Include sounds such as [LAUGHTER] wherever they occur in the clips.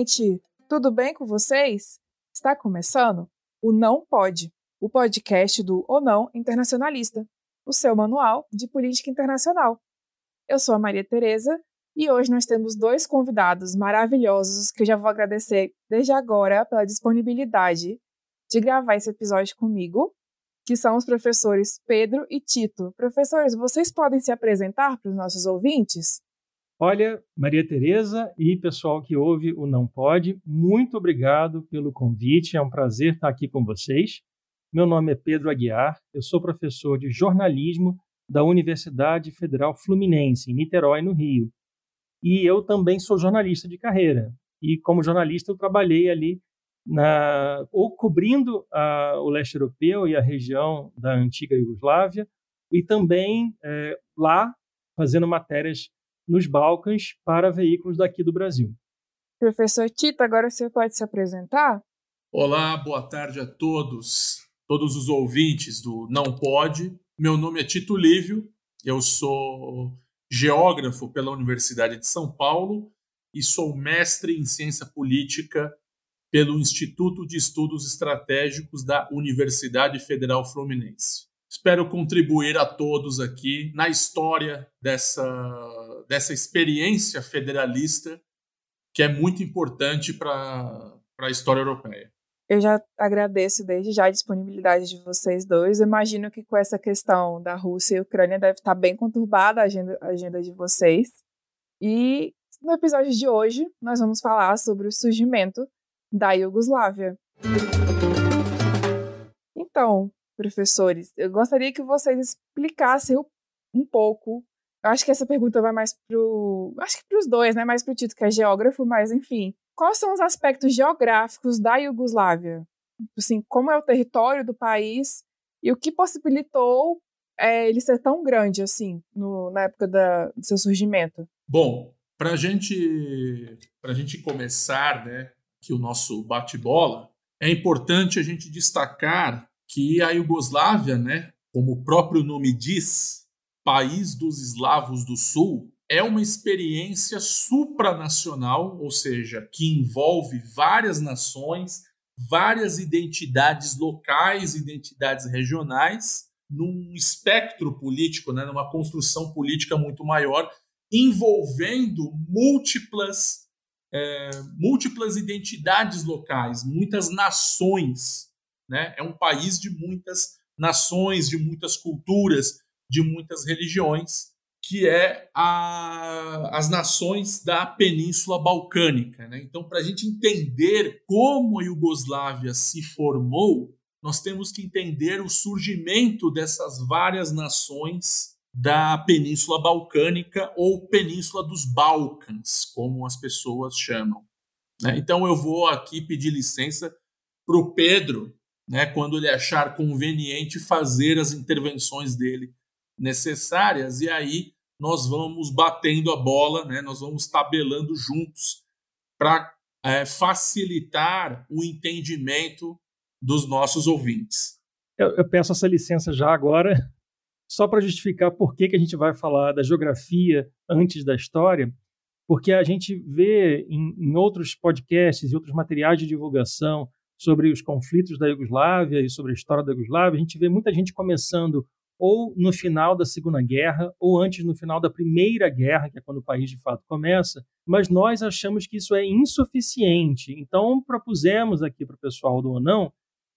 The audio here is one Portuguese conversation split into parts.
gente! Tudo bem com vocês? Está começando o Não Pode, o podcast do Ou Não Internacionalista, o seu manual de política internacional. Eu sou a Maria Tereza e hoje nós temos dois convidados maravilhosos que eu já vou agradecer desde agora pela disponibilidade de gravar esse episódio comigo, que são os professores Pedro e Tito. Professores, vocês podem se apresentar para os nossos ouvintes? Olha, Maria Tereza e pessoal que ouve o Não Pode, muito obrigado pelo convite. É um prazer estar aqui com vocês. Meu nome é Pedro Aguiar, eu sou professor de jornalismo da Universidade Federal Fluminense, em Niterói, no Rio. E eu também sou jornalista de carreira. E como jornalista eu trabalhei ali na, ou cobrindo a, o leste europeu e a região da antiga Iugoslávia, e também é, lá fazendo matérias nos Balcãs para veículos daqui do Brasil. Professor Tito, agora você pode se apresentar? Olá, boa tarde a todos, todos os ouvintes do Não Pode. Meu nome é Tito Lívio, eu sou geógrafo pela Universidade de São Paulo e sou mestre em ciência política pelo Instituto de Estudos Estratégicos da Universidade Federal Fluminense. Espero contribuir a todos aqui na história dessa, dessa experiência federalista que é muito importante para a história europeia. Eu já agradeço desde já a disponibilidade de vocês dois. Eu imagino que com essa questão da Rússia e Ucrânia deve estar bem conturbada a agenda, a agenda de vocês. E no episódio de hoje nós vamos falar sobre o surgimento da Iugoslávia. Então, professores, eu gostaria que vocês explicassem um pouco. Eu acho que essa pergunta vai mais pro. Acho que para os dois, né? Mais para o Tito, que é geógrafo, mas enfim. Quais são os aspectos geográficos da Iugoslávia? Assim, como é o território do país e o que possibilitou é, ele ser tão grande assim no, na época da, do seu surgimento? Bom, para gente, a gente começar né, que o nosso bate-bola, é importante a gente destacar que a Iugoslávia, né, como o próprio nome diz, país dos eslavos do sul, é uma experiência supranacional, ou seja, que envolve várias nações, várias identidades locais, identidades regionais, num espectro político, né, numa construção política muito maior, envolvendo múltiplas, é, múltiplas identidades locais, muitas nações né? É um país de muitas nações, de muitas culturas, de muitas religiões, que é a, as nações da Península Balcânica. Né? Então, para a gente entender como a Iugoslávia se formou, nós temos que entender o surgimento dessas várias nações da Península Balcânica ou Península dos Balcãs, como as pessoas chamam. Né? Então, eu vou aqui pedir licença para o Pedro né, quando ele achar conveniente fazer as intervenções dele necessárias, e aí nós vamos batendo a bola, né, nós vamos tabelando juntos para é, facilitar o entendimento dos nossos ouvintes. Eu, eu peço essa licença já agora, só para justificar por que, que a gente vai falar da geografia antes da história, porque a gente vê em, em outros podcasts e outros materiais de divulgação sobre os conflitos da Iugoslávia e sobre a história da Iugoslávia, a gente vê muita gente começando ou no final da Segunda Guerra, ou antes no final da Primeira Guerra, que é quando o país de fato começa, mas nós achamos que isso é insuficiente. Então, propusemos aqui para o pessoal do ONAM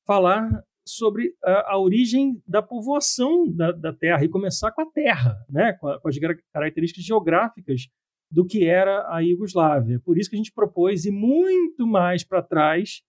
falar sobre a, a origem da povoação da, da, Terra e começar com a Terra, né? com, a, com as características geográficas do que era a Iugoslávia. Por isso que a gente propôs ir muito mais para trás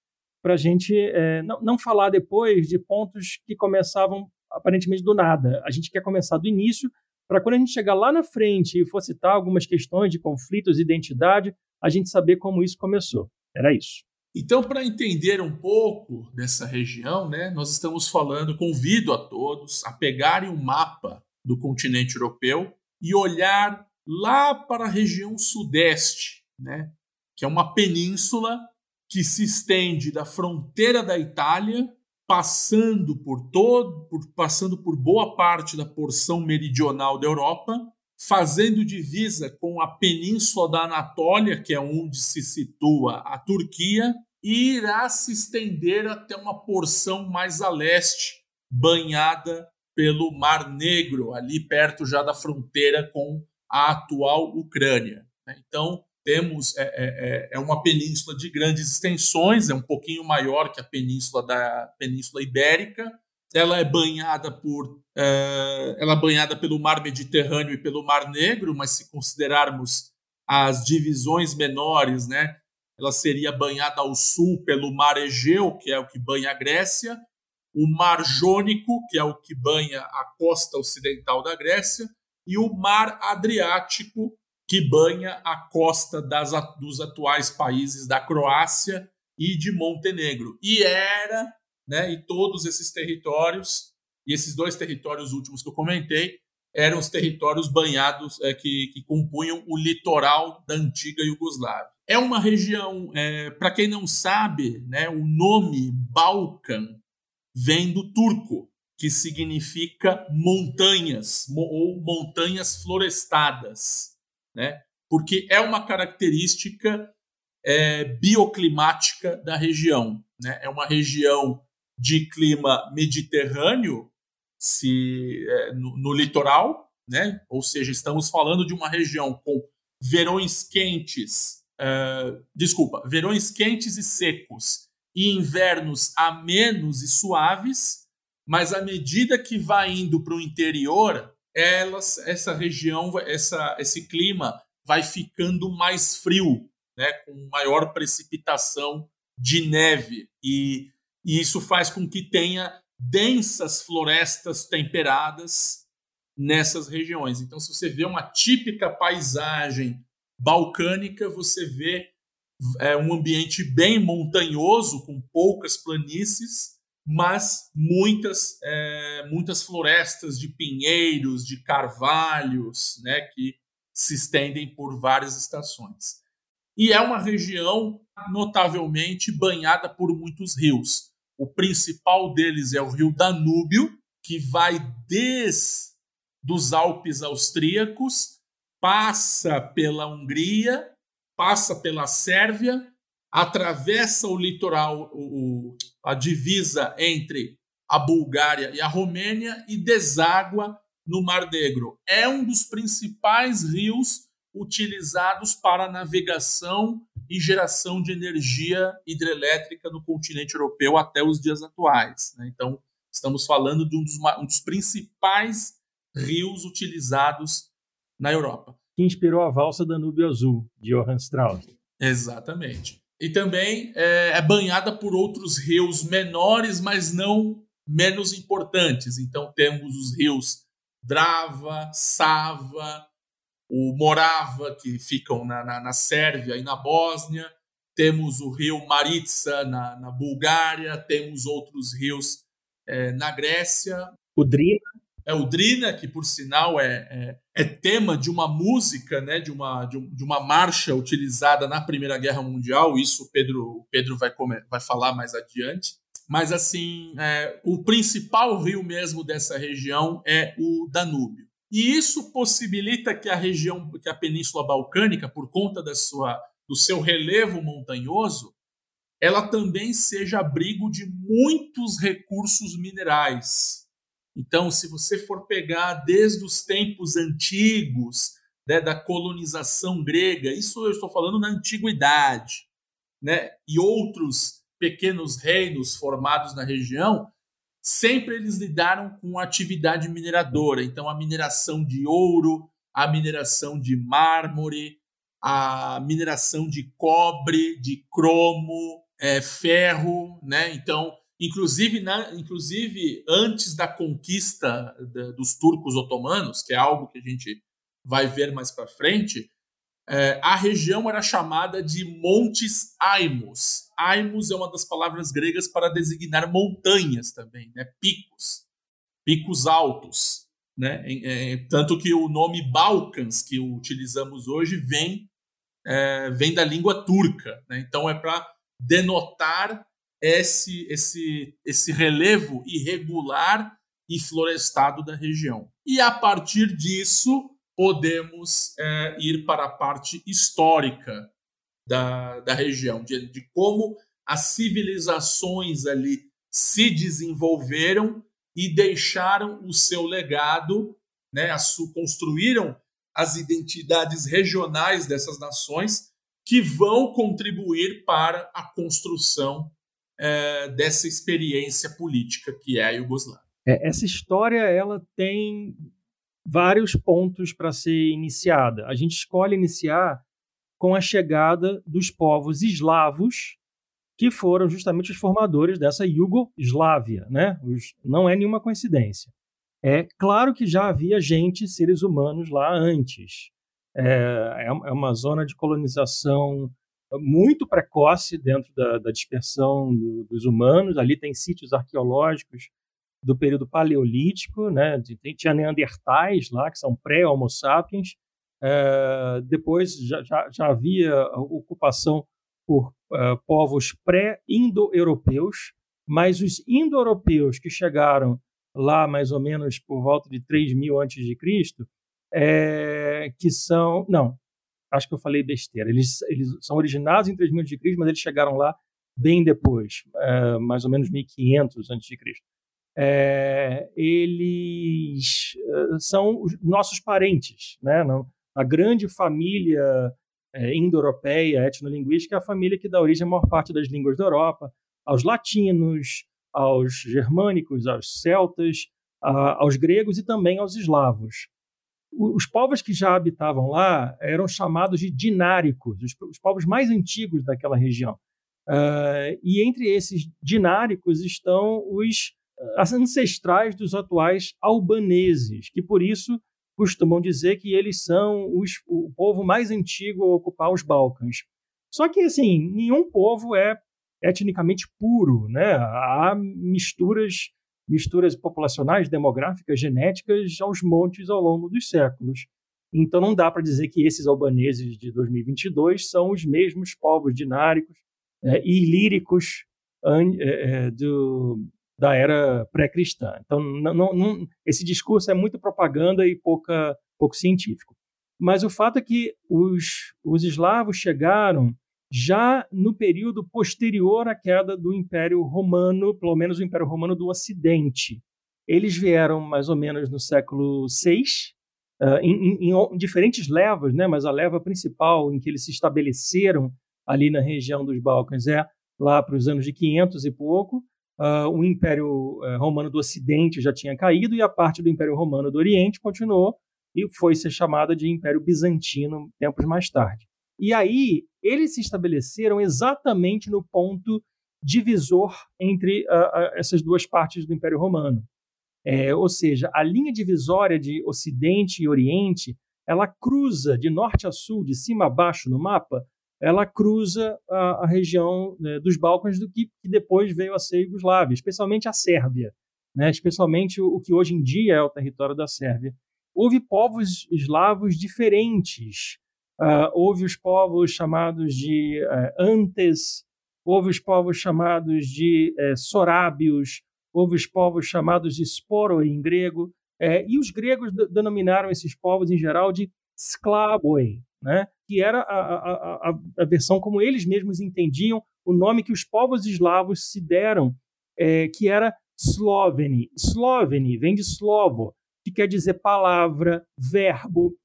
para a gente é, não, não falar depois de pontos que começavam aparentemente do nada. A gente quer começar do início para quando a gente chegar lá na frente e for citar algumas questões de conflitos, identidade, a gente saber como isso começou. Era isso. Então, para entender um pouco dessa região, né, nós estamos falando, convido a todos a pegarem um mapa do continente europeu e olhar lá para a região sudeste, né, que é uma península que se estende da fronteira da Itália, passando por todo, por, passando por boa parte da porção meridional da Europa fazendo divisa com a península da Anatólia, que é onde se situa a Turquia, e irá se estender até uma porção mais a leste, banhada pelo Mar Negro, ali perto já da fronteira com a atual Ucrânia. Né? Então, temos é, é, é, é, uma península de grandes extensões, é um pouquinho maior que a península da Península Ibérica. Ela é banhada por é, ela é banhada pelo Mar Mediterrâneo e pelo Mar Negro, mas se considerarmos as divisões menores, né, ela seria banhada ao sul pelo Mar Egeu, que é o que banha a Grécia, o Mar Jônico, que é o que banha a costa ocidental da Grécia, e o Mar Adriático, que banha a costa das, dos atuais países da Croácia e de Montenegro. E era, né, e todos esses territórios, e esses dois territórios últimos que eu comentei, eram os territórios banhados é, que, que compunham o litoral da antiga Iugoslávia. É uma região, é, para quem não sabe, né, o nome Balkan vem do turco, que significa montanhas ou montanhas florestadas né? porque é uma característica é, bioclimática da região. Né? É uma região de clima mediterrâneo se, é, no, no, litoral, né? ou seja, estamos falando de uma região com verões quentes, é, desculpa, verões quentes e secos e invernos amenos e suaves, mas à medida que vai indo para o interior, elas, essa região, essa, esse clima vai ficando mais frio, né, com maior precipitação de neve e, e isso faz com que tenha densas florestas temperadas nessas regiões. Então, se você vê uma típica paisagem balcânica, você vê é, um ambiente bem montanhoso, com poucas planícies, mas muitas, é, muitas florestas de pinheiros, de carvalhos, né, que se estendem por várias estações. E é uma região notavelmente banhada por muitos rios. O principal deles é o rio Danúbio, que vai desde os Alpes austríacos, passa pela Hungria, passa pela Sérvia, atravessa o litoral, o, a divisa entre a Bulgária e a Romênia e deságua no Mar Negro. É um dos principais rios utilizados para navegação e geração de energia hidrelétrica no continente europeu até os dias atuais. Né? Então, estamos falando de um dos, um dos principais rios utilizados na Europa. Que inspirou a valsa Danúbio Azul, de Johann Strauss. Exatamente e também é, é banhada por outros rios menores, mas não menos importantes. Então temos os rios Drava, Sava, o Morava, que ficam na, na, na Sérvia e na Bósnia, temos o rio Maritsa na, na Bulgária, temos outros rios é, na Grécia. O Drina é o Drina, que por sinal é, é, é, tema de uma música, né, de, uma, de, um, de, uma marcha utilizada na Primeira Guerra Mundial. Isso o Pedro, Pedro vai, comer, vai falar mais adiante. Mas assim, é, o principal rio mesmo dessa região é o Danúbio. E isso possibilita que a região, que a Península Balcânica, por conta da sua, do seu relevo montanhoso, ela também seja abrigo de muitos recursos minerais então, se você for pegar desde os tempos antigos, né, da colonização grega, isso eu estou falando na antiguidade, né, e outros pequenos reinos formados na região, sempre eles lidaram com atividade mineradora. Então, a mineração de ouro, a mineração de mármore, a mineração de cobre, de cromo, é, ferro, né? Então, Inclusive, na, inclusive antes da conquista dos turcos otomanos, que é algo que a gente vai ver mais para frente, é, a região era chamada de Montes Aimos. Aimos é uma das palavras gregas para designar montanhas também, né? picos, picos altos. Né? É, tanto que o nome Balcãs que utilizamos hoje vem, é, vem da língua turca. Né? Então é para denotar esse, esse, esse relevo irregular e florestado da região. E a partir disso, podemos é, ir para a parte histórica da, da região, de, de como as civilizações ali se desenvolveram e deixaram o seu legado, né, construíram as identidades regionais dessas nações que vão contribuir para a construção é, dessa experiência política que é a Iugoslávia. É, essa história ela tem vários pontos para ser iniciada. A gente escolhe iniciar com a chegada dos povos eslavos, que foram justamente os formadores dessa Iugoslávia. Né? Os, não é nenhuma coincidência. É claro que já havia gente, seres humanos lá antes. É, é, é uma zona de colonização muito precoce dentro da, da dispersão do, dos humanos. Ali tem sítios arqueológicos do período paleolítico, né? Tinha neandertais lá, que são pré-homo sapiens. É, depois já, já, já, havia ocupação por uh, povos pré-indo-europeus, mas os indo-europeus que chegaram lá mais ou menos por volta de 3 mil antes de Cristo, é, que são... Não, acho que eu falei besteira. Eles, eles são originados em 3 mil antes de Cristo, mas eles chegaram lá bem depois, é, mais ou menos 1500 antes de Cristo é, eles eh, são os nossos parentes, né? A grande família é, indo-europeia, etnolinguística, é a família que dá origem à maior parte das línguas da Europa, aos latinos, aos germânicos, aos celtas, aos gregos e também aos eslavos. Os povos que já habitavam lá eram chamados de dináricos, os, os povos mais antigos daquela região. Uh, e entre esses dináricos estão os ancestrais dos atuais albaneses, que por isso costumam dizer que eles são os, o povo mais antigo a ocupar os Balcãs. Só que, assim, nenhum povo é etnicamente puro, né? Há misturas, misturas populacionais, demográficas, genéticas aos montes ao longo dos séculos. Então não dá para dizer que esses albaneses de 2022 são os mesmos povos dináricos é, e líricos é, é, do, da era pré-cristã. Então, não, não, esse discurso é muito propaganda e pouca, pouco científico. Mas o fato é que os, os eslavos chegaram já no período posterior à queda do Império Romano, pelo menos o Império Romano do Ocidente. Eles vieram mais ou menos no século VI, uh, em, em, em, diferentes levas, né? mas a leva principal em que eles se estabeleceram ali na região dos Balcãs é lá para os anos de 500 e pouco, uh, o Império uh, Romano do Ocidente já tinha caído e a parte do Império Romano do Oriente continuou e foi ser chamada de Império Bizantino tempos mais tarde. E aí eles se estabeleceram exatamente no ponto divisor entre uh, essas duas partes do Império Romano. É, ou seja, a linha divisória de Ocidente e Oriente ela cruza de norte a sul, de cima a baixo no mapa, ela cruza a, a região né, dos Balcãs do que, que, depois veio a ser Iugoslávia, especialmente a Sérvia, né, especialmente o, o, que hoje em dia é o território da Sérvia. Houve povos eslavos diferentes. Uh, houve os povos chamados de uh, Antes, houve os povos chamados de uh, Sorábios, houve os povos chamados de Sporo em grego, eh, e os gregos denominaram esses povos em geral de Sklavoi, né? que era a, a, a, versão como eles mesmos entendiam o nome que os povos eslavos se deram, que era Sloveni. Sloveni vem de slovo, que quer dizer palavra, verbo,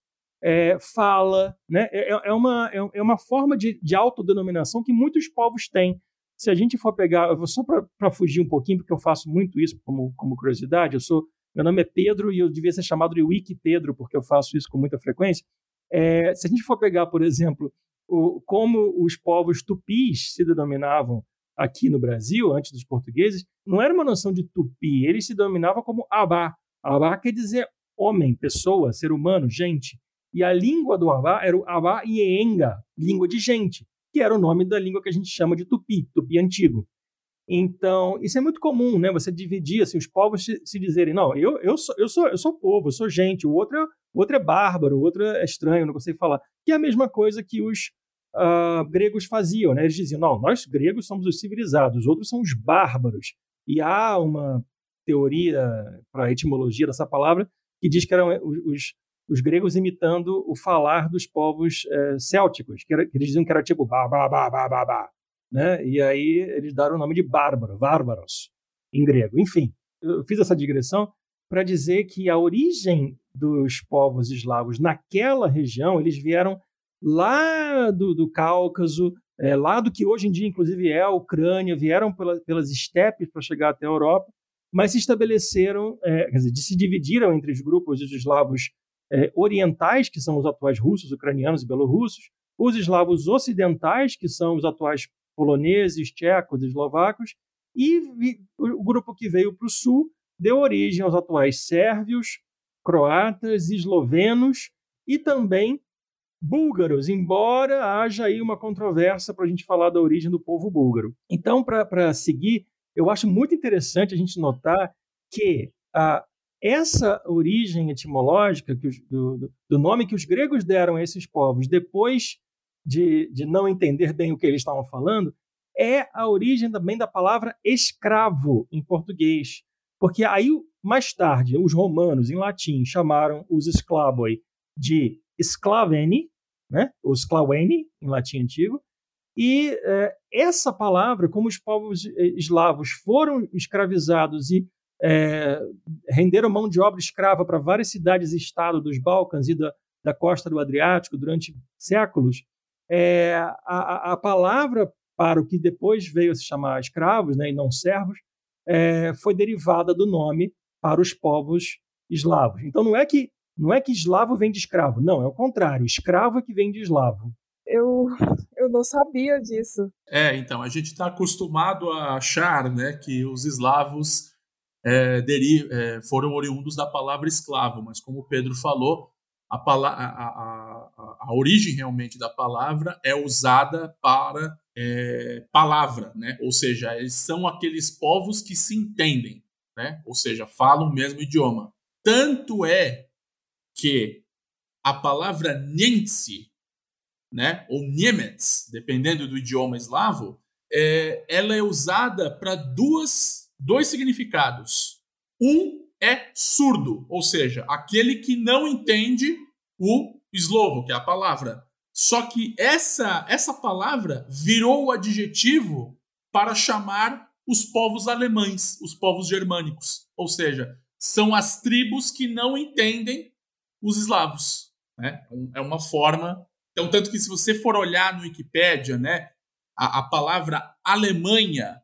é, fala. Né? É, é, é uma, é, é uma forma de, de autodenominação que muitos povos têm. Se a gente for pegar, só para fugir um pouquinho, porque eu faço muito isso como, como curiosidade, eu sou meu nome é Pedro e eu devia ser chamado de Wiki Pedro, porque eu faço isso com muita frequência. É, se a gente for pegar, por exemplo, o, como os povos tupis se denominavam aqui no Brasil, antes dos portugueses, não era uma noção de tupi, eles se denominavam como abá. Abá quer dizer homem, pessoa, ser humano, gente. E a língua do abá era o abá ienga, língua de gente, que era o nome da língua que a gente chama de tupi, tupi antigo. Então, isso é muito comum, né? Você dividir assim, os povos se, se dizerem, não, eu, eu, sou, eu, sou, eu sou povo, eu sou gente, o outro é, o outro é bárbaro, o outro é estranho, não consigo falar. Que é a mesma coisa que os uh, gregos faziam, né? Eles diziam, não, nós gregos somos os civilizados, os outros são os bárbaros. E há uma teoria para a etimologia dessa palavra que diz que eram os, os gregos imitando o falar dos povos é, célticos, que, era, que, eles diziam que era tipo ba, ba, ba, ba, ba, ba, né? E aí eles deram o nome de bárbaro, bárbaros, em grego. Enfim, eu fiz essa digressão para dizer que a origem dos povos eslavos naquela região, eles vieram lá do, do Cáucaso, é, lá do que hoje em dia, inclusive, é a Ucrânia, vieram pela, pelas estepes para chegar até a Europa, mas se estabeleceram, é, quer dizer, se dividiram entre os grupos dos eslavos é, orientais, que são os atuais russos, ucranianos e belorussos, os eslavos ocidentais, que são os atuais poloneses, tchecos, eslovacos, e o grupo que veio para o sul deu origem aos atuais sérvios, croatas, eslovenos e também búlgaros, embora haja aí uma controvérsia para a gente falar da origem do povo búlgaro. Então, para seguir, eu acho muito interessante a gente notar que a, essa origem etimológica os, do, do, nome que os gregos deram a esses povos depois de, de não entender bem o que eles estavam falando é a origem também da palavra escravo em português. Porque aí, mais tarde, os romanos, em latim, chamaram os esclavoi de sclaveni, né? ou em latim antigo, e é, essa palavra, como os povos eh, eslavos foram escravizados e é, renderam mão de obra escrava para várias cidades e estados dos Balcãs e da, da costa do Adriático durante séculos, é, a, a, palavra para o que depois veio a se chamar escravos né, e não servos é, foi derivada do nome para os povos eslavos. Então não é que não é que eslavo vem de escravo, não, é o contrário, escravo é que vem de eslavo. Eu, eu não sabia disso. É, então, a gente está acostumado a achar né, que os eslavos é, deri é, foram oriundos da palavra escravo, mas como Pedro falou, a, a, a, a, origem realmente da palavra é usada para é, palavra, né? ou seja, eles são aqueles povos que se entendem, né? ou seja, falam o mesmo idioma. Tanto é que a palavra Niemcy, né, ou Niemets, dependendo do idioma eslavo, é, ela é usada para duas dois significados. Um é surdo, ou seja, aquele que não entende o eslovo, que é a palavra. Só que essa essa palavra virou o adjetivo para chamar os povos alemães, os povos germânicos, ou seja, são as tribos que não entendem os eslavos. Né? É uma forma. Então, tanto que se você for olhar no Wikipédia, né, a, a palavra Alemanha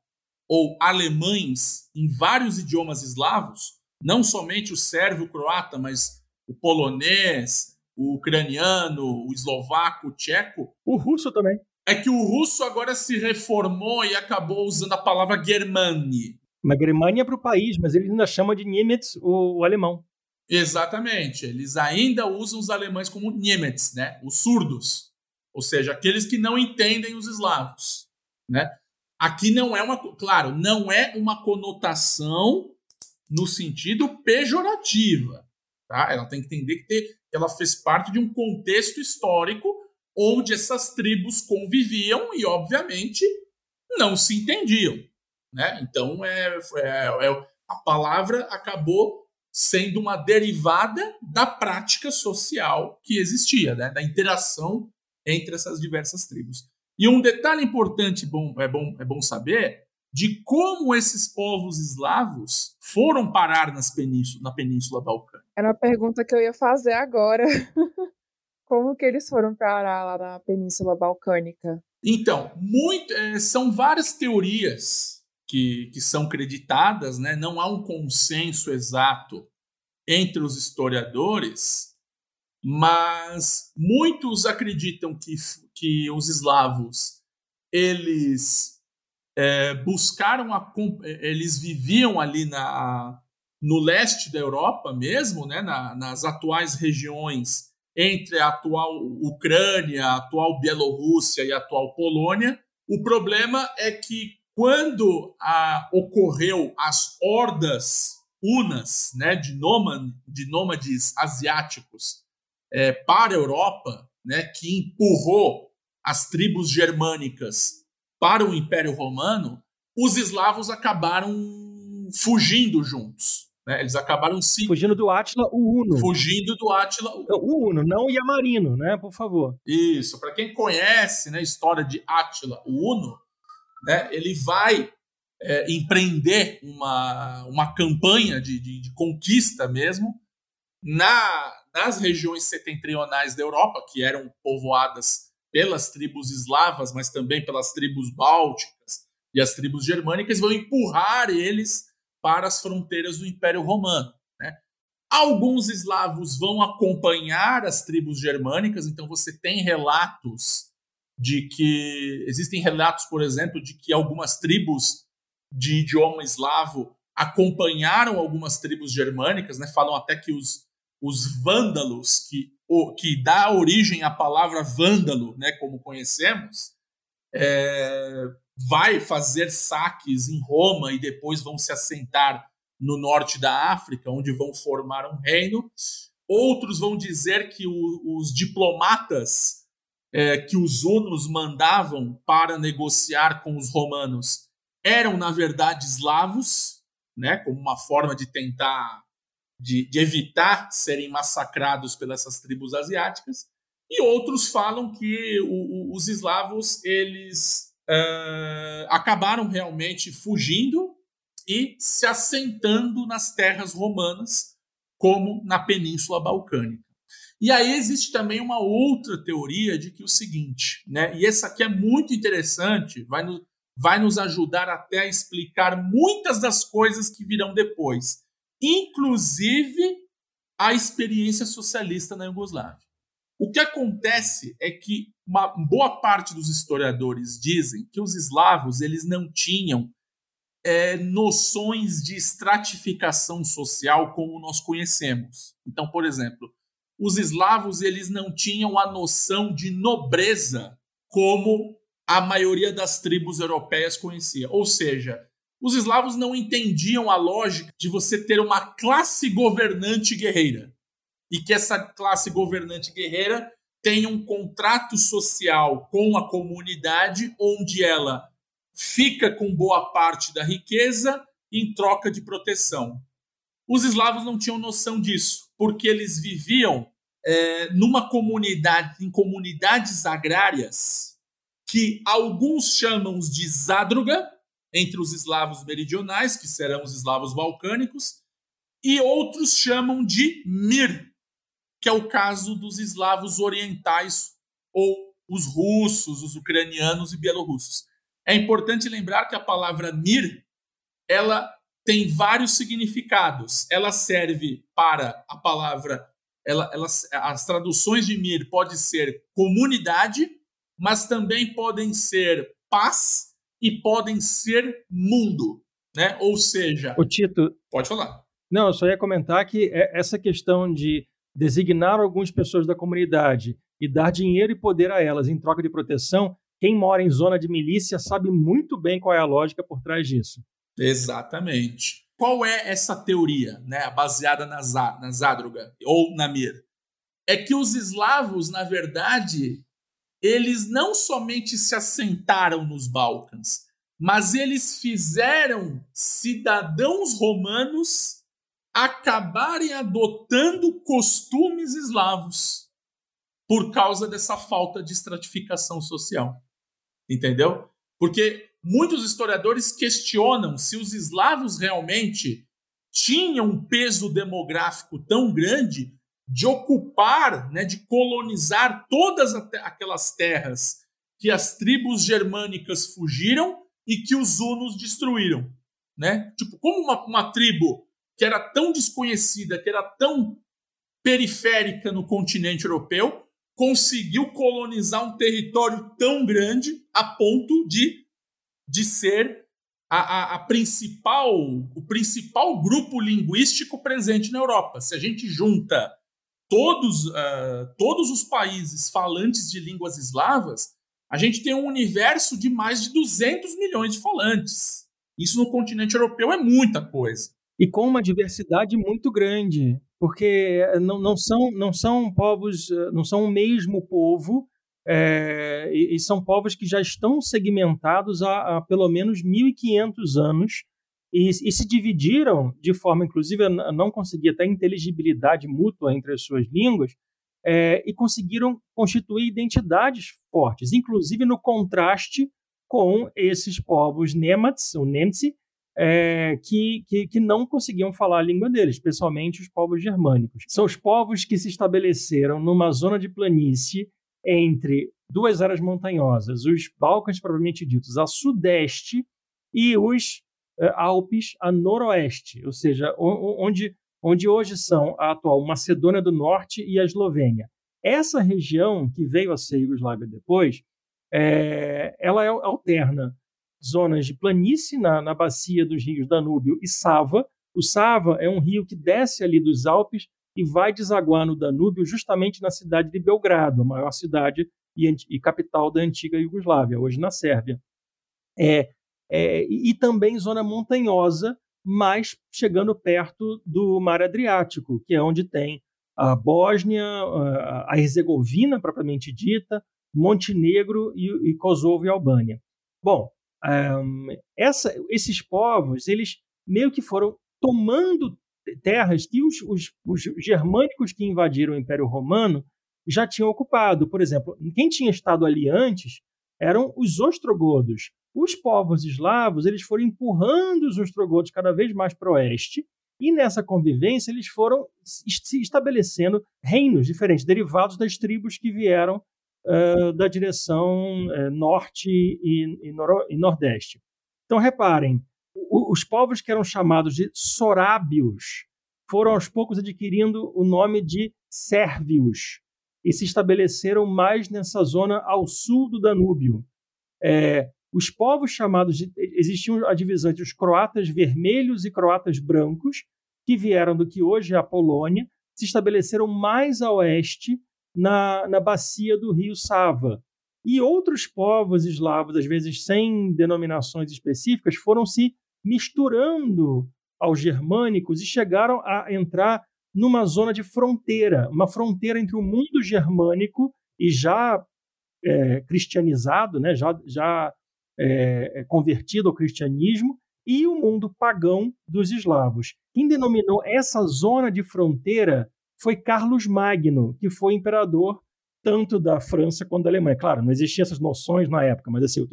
ou alemães em vários idiomas eslavos, não somente o sérvio, o croata, mas o polonês, o ucraniano, o eslovaco, o tcheco. O russo também. É que o russo agora se reformou e acabou usando a palavra Germani. Mas Germania é para o país, mas ele ainda chama de Nimitz o, o alemão. Exatamente. Eles ainda usam os alemães como Niemets, né? Os surdos. Ou seja, aqueles que não entendem os eslavos, né? Aqui não é uma, claro, não é uma conotação no sentido pejorativa, tá? Ela tem que entender que, ter, ela fez parte de um contexto histórico onde essas tribos conviviam e, obviamente, não se entendiam, né? Então, é, é, é a palavra acabou sendo uma derivada da prática social que existia, né? da interação entre essas diversas tribos. E um detalhe importante, bom, é, bom, é bom saber, de como esses povos eslavos foram parar nas península, na Península Balcânica. Era uma pergunta que eu ia fazer agora. [LAUGHS] como que eles foram parar lá na Península Balcânica? Então, muito, é, são várias teorias que, que são creditadas, né? não há um consenso exato entre os historiadores, mas muitos acreditam que, que os eslavos eles é, buscaram a, eles viviam ali na, no leste da Europa mesmo, né, na, nas atuais regiões entre a atual Ucrânia, a atual Bielorrússia e a atual Polônia. O problema é que quando a, ocorreu as hordas unas, né, de, nômade, de nômades asiáticos é, para a Europa, né, que empurrou as tribos germânicas para o Império Romano, os eslavos acabaram fugindo juntos. Né? Eles acabaram se. Fugindo do Átila, o Uno. Fugindo do Átila. O Uno, não o Yamarino, né? Por favor. Isso. Para quem conhece né, a história de Átila, o Uno, né, ele vai é, empreender uma, uma campanha de, de, de conquista mesmo na, nas regiões setentrionais da Europa, que eram povoadas pelas tribos eslavas, mas também pelas tribos bálticas e as tribos germânicas, vão empurrar eles para as fronteiras do Império Romano. Né? Alguns eslavos vão acompanhar as tribos germânicas, então você tem relatos de que existem relatos, por exemplo, de que algumas tribos de idioma eslavo acompanharam algumas tribos germânicas, né? Falam até que os, os vândalos, que, o, que dá origem à palavra vândalo, né? Como conhecemos, é, vai fazer saques em Roma e depois vão se assentar no norte da África, onde vão formar um reino. Outros vão dizer que o, os diplomatas é, que os hunos mandavam para negociar com os romanos eram, na verdade, eslavos, né, como uma forma de tentar de, de evitar serem massacrados pelas tribos asiáticas. E outros falam que o, o, os eslavos eles uh, acabaram realmente fugindo e se assentando nas terras romanas, como na Península Balcânica. E aí existe também uma outra teoria de que o seguinte, né? E essa aqui é muito interessante, vai, no, vai nos ajudar até a explicar muitas das coisas que virão depois, inclusive a experiência socialista na Iugoslávia. O que acontece é que uma boa parte dos historiadores dizem que os eslavos eles não tinham é, noções de estratificação social como nós conhecemos. Então, por exemplo, os eslavos eles não tinham a noção de nobreza como a maioria das tribos europeias conhecia. Ou seja, os eslavos não entendiam a lógica de você ter uma classe governante guerreira e que essa classe governante guerreira tenha um contrato social com a comunidade onde ela fica com boa parte da riqueza em troca de proteção. Os eslavos não tinham noção disso, porque eles viviam é, numa comunidade, em comunidades agrárias que alguns chamam de Zádruga, entre os eslavos meridionais, que serão os eslavos balcânicos, e outros chamam de Mir, que é o caso dos eslavos orientais ou os russos, os ucranianos e bielorrussos. É importante lembrar que a palavra Mir ela tem vários significados. Ela serve para a palavra, ela, ela, as traduções de Mir pode ser comunidade, mas também podem ser paz e podem ser mundo, né? Ou seja, o Tito, pode falar. Não, eu só ia comentar que é essa questão de designar algumas pessoas da comunidade e dar dinheiro e poder a elas em troca de proteção, quem mora em zona de milícia sabe muito bem qual é a lógica por trás disso. Exatamente. Qual é essa teoria, né, baseada na, na Zádruga ou na Mir? É que os eslavos, na verdade, eles não somente se assentaram nos Balcãs, mas eles fizeram cidadãos romanos acabarem adotando costumes eslavos por causa dessa falta de estratificação social. Entendeu? Porque muitos historiadores questionam se os eslavos realmente tinham um peso demográfico tão grande de ocupar, né, de colonizar todas aquelas terras que as tribos germânicas fugiram e que os hunos destruíram, né? Tipo, como uma, uma tribo que era tão desconhecida, que era tão periférica no continente europeu, conseguiu colonizar um território tão grande a ponto de, de ser a, a, a, principal, o principal grupo linguístico presente na Europa. Se a gente junta todos, uh, todos os países falantes de línguas eslavas, a gente tem um universo de mais de 200 milhões de falantes. Isso no continente europeu é muita coisa. E com uma diversidade muito grande, porque não, não, são, não são povos, não são o mesmo povo, é, e, e, são povos que já estão segmentados há, há pelo menos 1.500 anos e, e, se dividiram de forma, inclusive, a não conseguir até inteligibilidade mútua entre as suas línguas, é, e conseguiram constituir identidades fortes, inclusive no contraste com esses povos Nemats, ou Nemtsi, é, que, que, que, não conseguiam falar a língua deles, especialmente os povos germânicos. São os povos que se estabeleceram numa zona de planície entre duas áreas montanhosas, os Balcãs propriamente ditos, a sudeste, e os Alpes a noroeste, ou seja, onde, onde hoje são a atual Macedônia do Norte e a Eslovênia. Essa região que veio a ser Iugoslávia depois, é, ela é, alterna zonas de planície na, na bacia dos rios Danúbio e Sava. O Sava é um rio que desce ali dos Alpes e vai desaguar no Danúbio justamente na cidade de Belgrado, a maior cidade e, e capital da antiga Iugoslávia, hoje na Sérvia. É, é, e também zona montanhosa, mas chegando perto do Mar Adriático, que é onde tem a Bósnia, a Herzegovina propriamente dita, Montenegro e, e Kosovo e Albânia. Bom, um, essa, esses povos eles meio que foram tomando terras que os, os, os germânicos que invadiram o Império Romano já tinham ocupado. Por exemplo, quem tinha estado ali antes eram os ostrogodos. Os povos eslavos eles foram empurrando os ostrogodos cada vez mais para o oeste, e nessa convivência eles foram se estabelecendo reinos diferentes, derivados das tribos que vieram uh, da direção uh, norte e, e, noro, e, nordeste. Então, reparem, o, os povos que eram chamados de sorábios foram aos poucos adquirindo o nome de sérvios, e se estabeleceram mais nessa zona ao sul do Danúbio. É, os povos chamados de, existiam a divisão entre os croatas vermelhos e croatas brancos, que vieram do que hoje é a Polônia, se estabeleceram mais a oeste na, na bacia do rio Sava. E outros povos eslavos, às vezes sem denominações específicas, foram se misturando aos germânicos e chegaram a entrar numa zona de fronteira, uma fronteira entre o mundo germânico e já é, cristianizado, né, já, já é, é, convertido ao cristianismo, e o mundo pagão dos eslavos. Quem denominou essa zona de fronteira foi Carlos Magno, que foi imperador tanto da França quanto da Alemanha. Claro, não existiam essas noções na época, mas assim, o,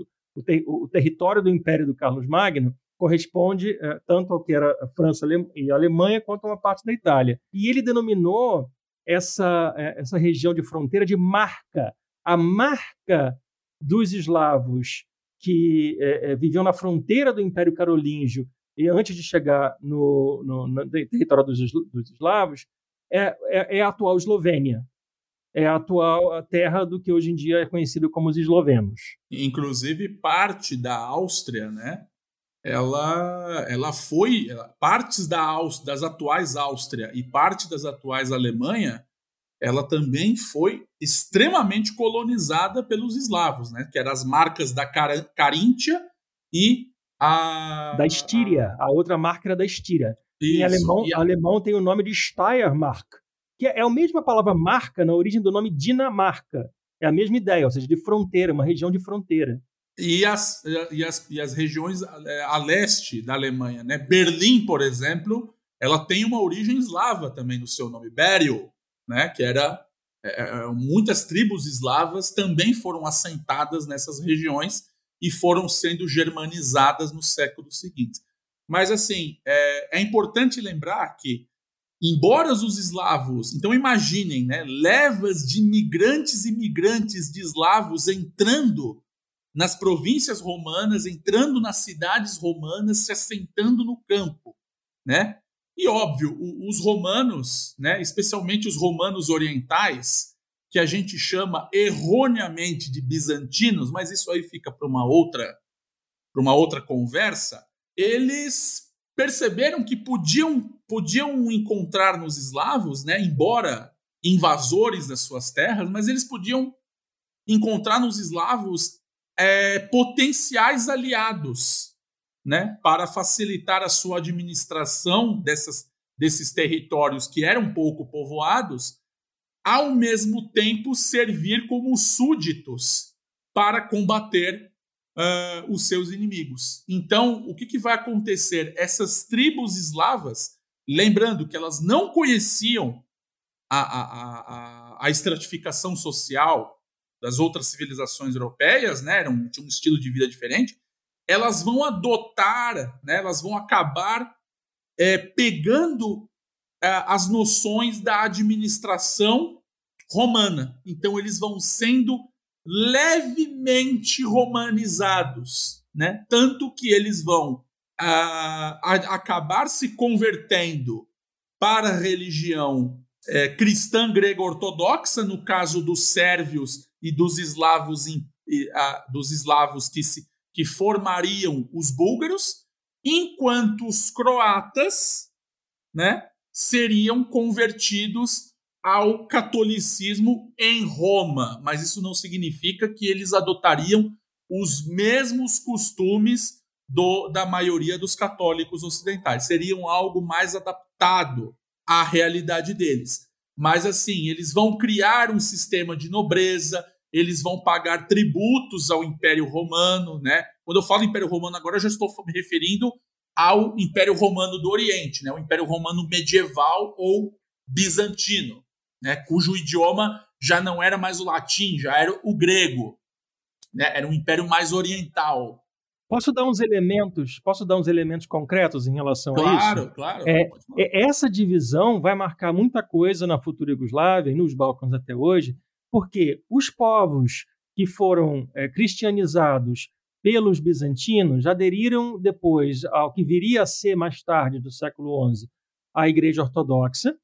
o, o território do Império do Carlos Magno corresponde é, tanto ao que era a França e a Alemanha quanto a uma parte da Itália. E ele denominou essa, é, essa região de fronteira de marca, a marca dos eslavos que é, viviam na fronteira do Império Carolíngio e antes de chegar no, no, no território dos, dos eslavos, é, é, é, a atual Eslovênia. É a atual terra do que hoje em dia é conhecido como os eslovenos. Inclusive, parte da Áustria, né? Ela, ela foi partes da das atuais Áustria e parte das atuais Alemanha, ela também foi extremamente colonizada pelos eslavos, né? Que eram as marcas da Car Caríntia e a da Estíria, a, a outra marca era da Estíria. Isso, em alemão, a... alemão tem o nome de Steiermark, que é a mesma palavra marca na origem do nome Dinamarca. É a mesma ideia, ou seja, de fronteira, uma região de fronteira e as, e as, e as regiões é, a leste da Alemanha. Né? Berlim, por exemplo, ela tem uma origem eslava também no seu nome, Berio, né? que era é, é, muitas tribos eslavas também foram assentadas nessas regiões e foram sendo germanizadas nos séculos seguintes. Mas assim é, é importante lembrar que embora os eslavos, então imaginem, né, levas de imigrantes e imigrantes de eslavos entrando nas províncias romanas, entrando nas cidades romanas, se assentando no campo, né? E óbvio, os romanos, né, especialmente os romanos orientais, que a gente chama erroneamente de bizantinos, mas isso aí fica para uma outra para uma outra conversa, eles perceberam que podiam podiam encontrar nos eslavos, né, embora invasores das suas terras, mas eles podiam encontrar nos eslavos é, potenciais aliados né, para facilitar a sua administração dessas, desses territórios que eram pouco povoados, ao mesmo tempo servir como súditos para combater uh, os seus inimigos. Então, o que, que vai acontecer? Essas tribos eslavas, lembrando que elas não conheciam a, a, a, a estratificação social das outras civilizações europeias, né, eram, tinham um estilo de vida diferente, elas vão adotar, né, elas vão acabar é, pegando é, as noções da administração romana. Então, eles vão sendo levemente romanizados, né? tanto que eles vão a, a, acabar se convertendo para a religião é, cristã grega ortodoxa, no caso dos sérvios e dos eslavos, e, a, dos eslavos que, se, que formariam os búlgaros, enquanto os croatas né, seriam convertidos ao catolicismo em Roma, mas isso não significa que eles adotariam os mesmos costumes do, da maioria dos católicos ocidentais. Seriam algo mais adaptado à realidade deles. Mas assim, eles vão criar um sistema de nobreza, eles vão pagar tributos ao Império Romano, né? Quando eu falo Império Romano agora, eu já estou me referindo ao Império Romano do Oriente, né? O Império Romano medieval ou bizantino né, cujo idioma já não era mais o latim, já era o grego. Né, era um império mais oriental. Posso dar uns elementos, posso dar uns elementos concretos em relação claro, a isso? Claro, claro. É, é, essa divisão vai marcar muita coisa na futura Iugoslávia e nos Balcãs até hoje, porque os povos que foram é, cristianizados pelos bizantinos aderiram depois ao que viria a ser mais tarde do século XI a Igreja Ortodoxa,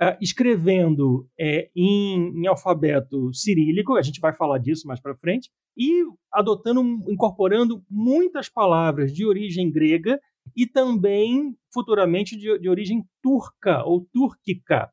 Uh, escrevendo é, em, em, alfabeto cirílico, a gente vai falar disso mais para frente, e adotando, incorporando muitas palavras de origem grega e também futuramente de, de origem turca ou túrquica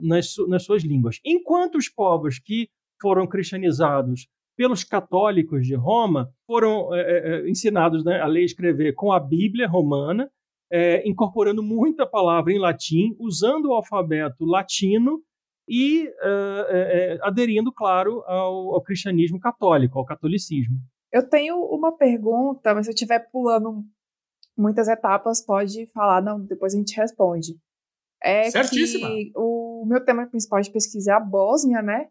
nas, nas suas línguas. Enquanto os povos que foram cristianizados pelos católicos de Roma foram é, é, ensinados né, a ler e escrever com a Bíblia romana é, incorporando muita palavra em latim, usando o alfabeto latino e é, é, aderindo, claro, ao, ao, cristianismo católico, ao catolicismo. Eu tenho uma pergunta, mas se eu estiver pulando muitas etapas, pode falar, não, depois a gente responde. É Certíssima. que o meu tema principal de pesquisa é a Bósnia, né?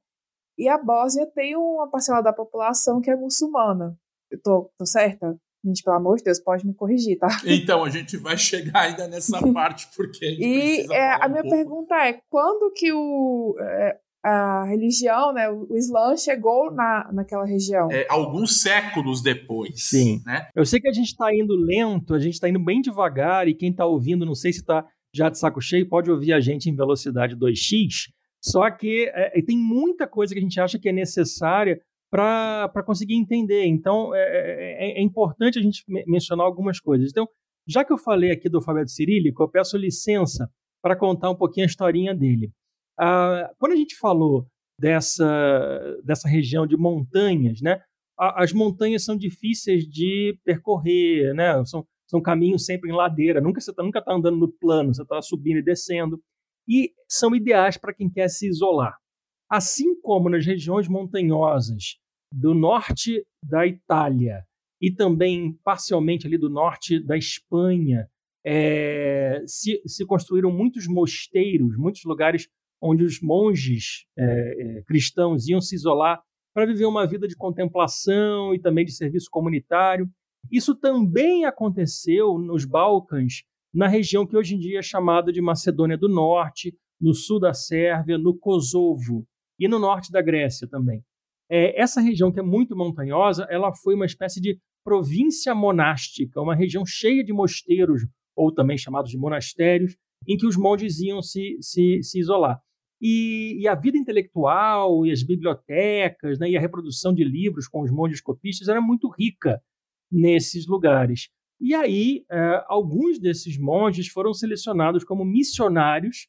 E a Bósnia tem uma parcela da população que é muçulmana. Eu tô, tô certa? Gente, pelo amor de Deus, pode me corrigir, tá? [LAUGHS] Então, a gente vai chegar ainda nessa [LAUGHS] parte, porque a gente E é, a minha pouco. pergunta é, quando que o, é, a religião, né, o Islã chegou na, naquela região? É, alguns séculos depois. Sim. Né? Eu sei que a gente está indo lento, a gente está indo bem devagar, e quem está ouvindo, não sei se está já de saco cheio, pode ouvir a gente em velocidade 2x, só que é, tem muita coisa que a gente acha que é necessária para conseguir entender. Então, é, é, é, é, importante a gente mencionar algumas coisas. Então, já que eu falei aqui do alfabeto cirílico, eu peço licença para contar um pouquinho a historinha dele. Ah, quando a gente falou dessa, dessa região de montanhas, né, as montanhas são difíceis de percorrer, né, são, são caminhos sempre em ladeira, nunca você tá, nunca está andando no plano, você está subindo e descendo, e são ideais para quem quer se isolar. Assim como nas regiões montanhosas do norte da Itália e também parcialmente ali do norte da Espanha, é, se, se, construíram muitos mosteiros, muitos lugares onde os monges é, cristãos iam se isolar para viver uma vida de contemplação e também de serviço comunitário. Isso também aconteceu nos Balcãs, na região que hoje em dia é chamada de Macedônia do Norte, no sul da Sérvia, no Kosovo e no norte da Grécia também. É, essa região que é muito montanhosa, ela foi uma espécie de província monástica, uma região cheia de mosteiros, ou também chamados de monastérios, em que os monges iam se, se, se isolar. E, e, a vida intelectual, e as bibliotecas, né, e a reprodução de livros com os monges copistas era muito rica nesses lugares. E aí, é, alguns desses monges foram selecionados como missionários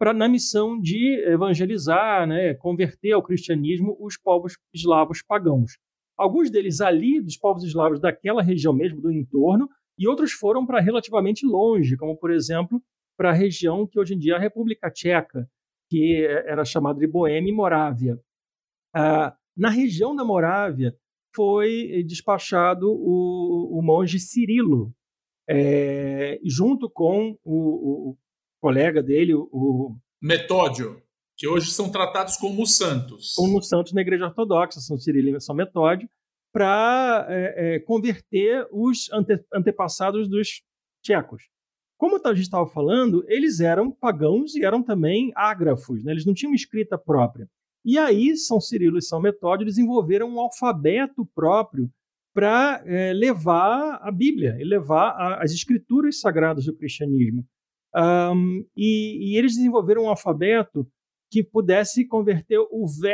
para na missão de evangelizar, né, converter ao cristianismo os povos eslavos pagãos. Alguns deles ali, dos povos eslavos daquela região mesmo, do entorno, e outros foram para relativamente longe, como, por exemplo, para a região que hoje em dia é a República Tcheca, que era chamada de Boêmia e Morávia. Ah, na região da Morávia, foi despachado o, o monge Cirilo, é, junto com o, o, colega dele, o Metódio, que hoje são tratados como santos. Como santos na Igreja Ortodoxa, São Cirilo e São Metódio, para é, é, converter os ante, antepassados dos tchecos. Como a gente estava falando, eles eram pagãos e eram também ágrafos, né? eles não tinham escrita própria. E aí, São Cirilo e São Metódio desenvolveram um alfabeto próprio para é, levar a Bíblia e levar a, as escrituras sagradas do cristianismo. Um, e, e, eles desenvolveram um alfabeto que pudesse converter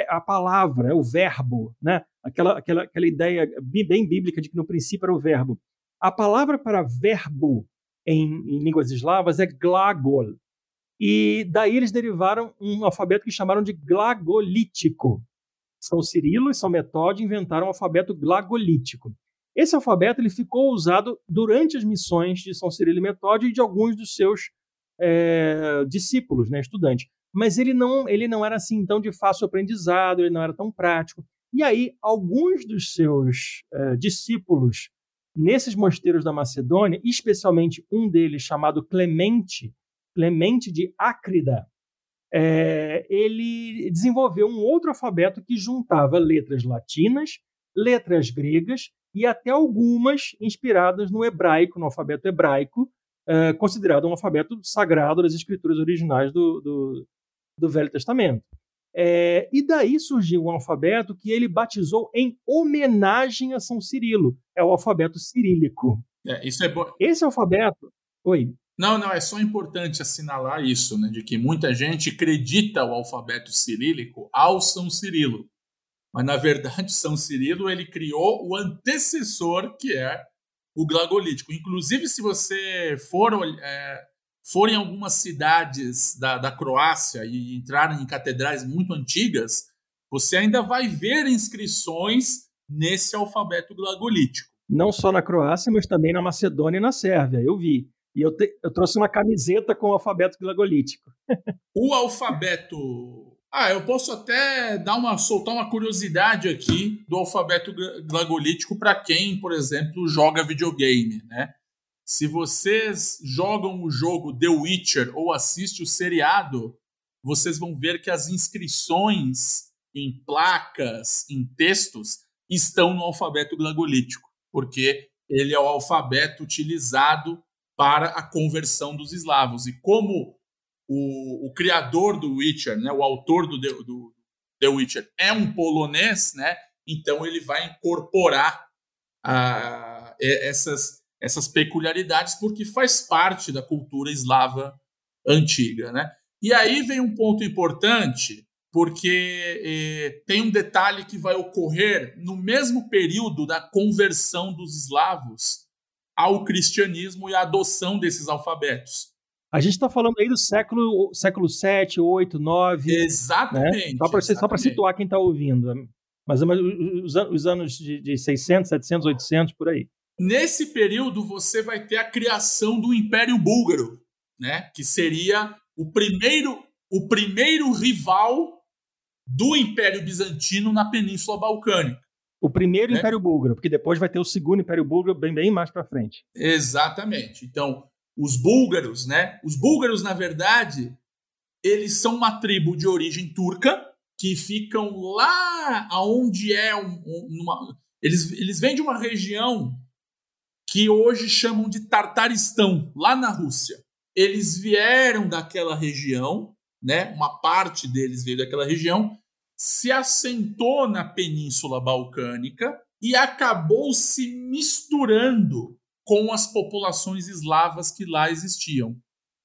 a palavra, o verbo, né? aquela, aquela, aquela ideia bem bíblica de que no princípio era o verbo. A palavra para verbo em, em línguas eslavas é glagol. E daí eles derivaram um alfabeto que chamaram de glagolítico. São Cirilo e São Metódio inventaram o alfabeto glagolítico. Esse alfabeto ele ficou usado durante as missões de São Cirilo e Metódio e de alguns dos seus é, discípulos, né, estudantes. Mas ele não, ele não era assim tão de fácil aprendizado, ele não era tão prático. E aí, alguns dos seus é, discípulos nesses mosteiros da Macedônia, especialmente um deles chamado Clemente, Clemente de Ácrida, é, ele desenvolveu um outro alfabeto que juntava letras latinas, letras gregas e até algumas inspiradas no hebraico, no alfabeto hebraico, é, considerado um alfabeto sagrado das escrituras originais do, do, do Velho Testamento. É, e daí surgiu um alfabeto que ele batizou em homenagem a São Cirilo. É o alfabeto cirílico. É, isso é bom. Esse alfabeto. Oi. Não, não, é só importante assinalar isso, né, de que muita gente acredita o alfabeto cirílico ao São Cirilo. Mas, na verdade, São Cirilo ele criou o antecessor, que é o glagolítico. Inclusive, se você for, é, for em algumas cidades da, da Croácia e entrar em catedrais muito antigas, você ainda vai ver inscrições nesse alfabeto glagolítico. Não só na Croácia, mas também na Macedônia e na Sérvia, eu vi. E eu, te, eu trouxe uma camiseta com o alfabeto glagolítico. o alfabeto ah, eu posso até dar uma soltar uma curiosidade aqui do alfabeto glagolítico para quem, por exemplo, joga videogame, né? Se vocês jogam o jogo The Witcher ou assistem o seriado, vocês vão ver que as inscrições em placas, em textos, estão no alfabeto glagolítico, porque ele é o alfabeto utilizado para a conversão dos eslavos. E como o, o criador do Witcher, né, o autor do, do The Witcher, é um polonês, né, então ele vai incorporar a, essas, essas peculiaridades porque faz parte da cultura eslava antiga. Né? E aí vem um ponto importante, porque eh, tem um detalhe que vai ocorrer no mesmo período da conversão dos eslavos ao cristianismo e a adoção desses alfabetos. A gente está falando aí do século, século 7, 8, 9. Exatamente. Né? Só para situar quem está ouvindo. Mas os, os anos de, de 600, 700, 800, por aí. Nesse período, você vai ter a criação do Império Búlgaro, né? que seria o primeiro, o primeiro rival do Império Bizantino na Península Balcânica. O primeiro né? Império Búlgaro, porque depois vai ter o segundo Império Búlgaro bem, bem mais para frente. Exatamente. Então, os búlgaros, né? Os búlgaros, na verdade, eles são uma tribo de origem turca que ficam lá aonde é um, uma, eles, eles vêm de uma região que hoje chamam de Tartaristão, lá na Rússia. Eles vieram daquela região, né? Uma parte deles veio daquela região, se assentou na Península Balcânica e acabou se misturando com as populações eslavas que lá existiam.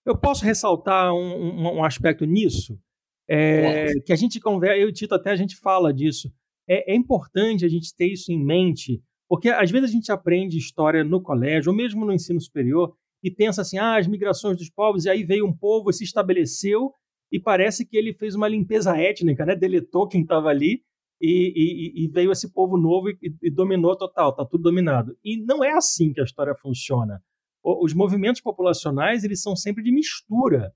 Eu posso ressaltar um, um, um aspecto nisso? É, que a gente conversa, eu e o Tito até a gente fala disso. É, é, importante a gente ter isso em mente, porque às vezes a gente aprende história no colégio, ou mesmo no ensino superior, e pensa assim: ah, as migrações dos povos, e aí veio um povo, se estabeleceu, e parece que ele fez uma limpeza étnica, né? deletou quem estava ali, e, e, e, veio esse povo novo e, e, dominou total, está tudo dominado. E não é assim que a história funciona. os movimentos populacionais eles são sempre de mistura.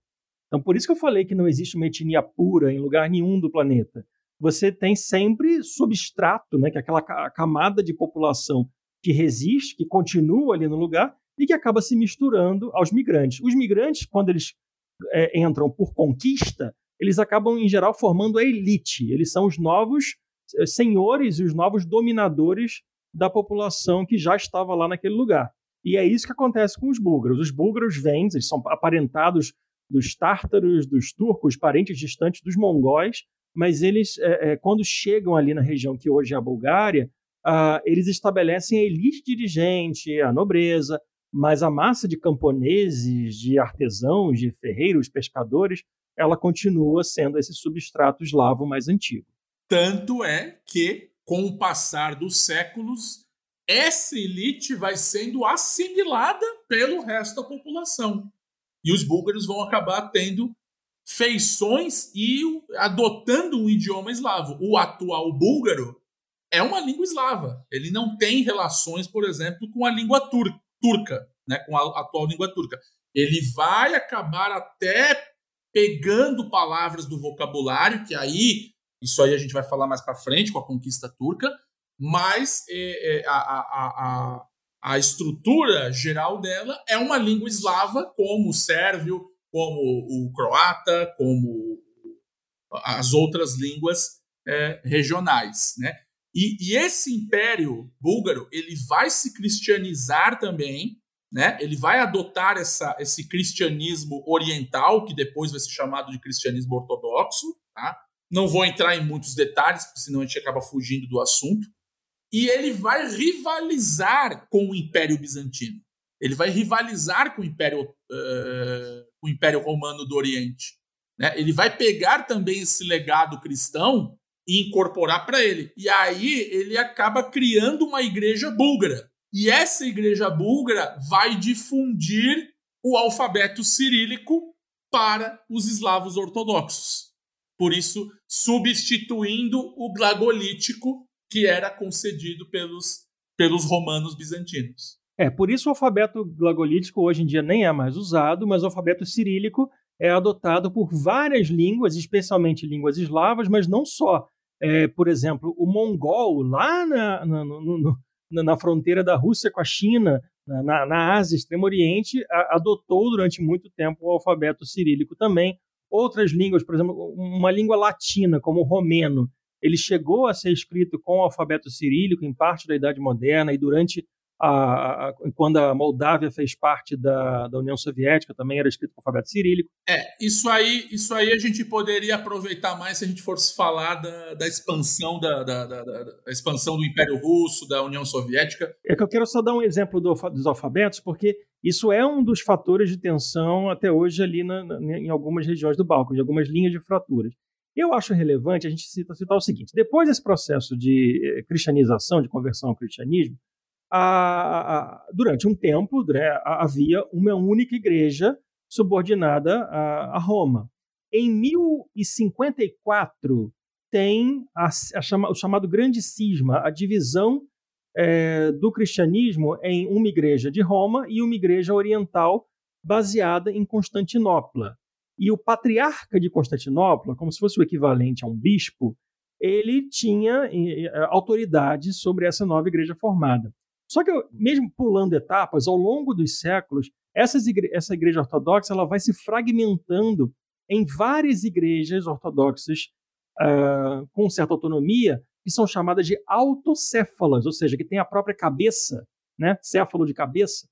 Então, por isso que eu falei que não existe uma etnia pura em lugar nenhum do planeta. você tem sempre substrato, né, que é aquela camada de população que resiste, que continua ali no lugar e que acaba se misturando aos migrantes. Os migrantes, quando eles é, entram por conquista, eles acabam, em geral, formando a elite. Eles são os novos senhores e os novos dominadores da população que já estava lá naquele lugar. E é isso que acontece com os búlgaros. Os búlgaros vêm, eles são aparentados dos tártaros, dos turcos, parentes distantes dos mongóis, mas eles, é, é, quando chegam ali na região que hoje é a Bulgária, uh, eles estabelecem a elite dirigente, a nobreza, mas a massa de camponeses, de artesãos, de ferreiros, pescadores, ela continua sendo esse substrato eslavo mais antigo. Tanto é que, com o passar dos séculos, essa elite vai sendo assimilada pelo resto da população. E os búlgaros vão acabar tendo feições e adotando um idioma eslavo. O atual búlgaro é uma língua eslava. Ele não tem relações, por exemplo, com a língua tur turca, né, com a atual língua turca. Ele vai acabar até pegando palavras do vocabulário, que aí, isso aí a gente vai falar mais para frente com a conquista turca, mas é, é, a, a, a, a estrutura geral dela é uma língua eslava, como o sérvio, como o croata, como as outras línguas é, regionais, né? E, e, esse império búlgaro ele vai se cristianizar também, né? Ele vai adotar essa, esse cristianismo oriental que depois vai ser chamado de cristianismo ortodoxo, tá? Não vou entrar em muitos detalhes, porque senão a gente acaba fugindo do assunto e ele vai rivalizar com o Império Bizantino. Ele vai rivalizar com o Império, uh, o Império Romano do Oriente. Né? Ele vai pegar também esse legado cristão e incorporar para ele. E aí ele acaba criando uma igreja búlgara. E essa igreja búlgara vai difundir o alfabeto cirílico para os eslavos ortodoxos. Por isso, substituindo o glagolítico que era concedido pelos, pelos romanos bizantinos. É, por isso o alfabeto glagolítico hoje em dia nem é mais usado, mas o alfabeto cirílico é adotado por várias línguas, especialmente línguas eslavas, mas não só. É, por exemplo, o mongol, lá na, na, no, na, fronteira da Rússia com a China, na, na Ásia, Extremo Oriente, a, adotou durante muito tempo o alfabeto cirílico também. Outras línguas, por exemplo, uma língua latina, como o romeno, ele chegou a ser escrito com o alfabeto cirílico em parte da Idade Moderna e durante a, a, quando a Moldávia fez parte da, da União Soviética, também era escrito com alfabeto cirílico. É, isso aí, isso aí a gente poderia aproveitar mais se a gente fosse falar da, da expansão da, da, expansão do Império Russo, da União Soviética. É que eu quero só dar um exemplo do, dos alfabetos, porque isso é um dos fatores de tensão até hoje ali na, na, em algumas regiões do Balcão, de algumas linhas de fraturas. Eu acho relevante a gente citar, citar o seguinte: depois desse processo de eh, cristianização, de conversão ao cristianismo, a, a, durante um tempo né, havia uma única igreja subordinada a, a Roma. Em 1054 tem chama, o chamado Grande Cisma, a divisão é, do cristianismo em uma igreja de Roma e uma igreja oriental baseada em Constantinopla. E o patriarca de Constantinopla, como se fosse o equivalente a um bispo, ele tinha autoridade sobre essa nova igreja formada. Só que, mesmo pulando etapas, ao longo dos séculos, igre essa igreja ortodoxa ela vai se fragmentando em várias igrejas ortodoxas uh, com certa autonomia, que são chamadas de autocéfalas, ou seja, que têm a própria cabeça, né? céfalo de cabeça,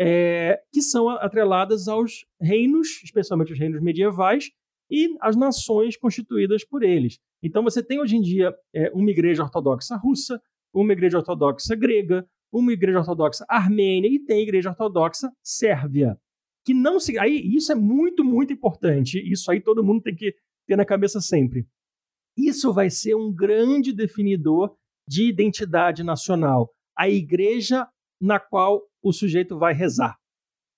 é, que são atreladas aos reinos, especialmente os reinos medievais, e às nações constituídas por eles. Então você tem hoje em dia é, uma igreja ortodoxa russa, uma igreja ortodoxa grega, uma igreja ortodoxa armênia e tem igreja ortodoxa sérvia. Que não se. Aí, isso é muito, muito importante. Isso aí todo mundo tem que ter na cabeça sempre. Isso vai ser um grande definidor de identidade nacional. A igreja na qual o sujeito vai rezar.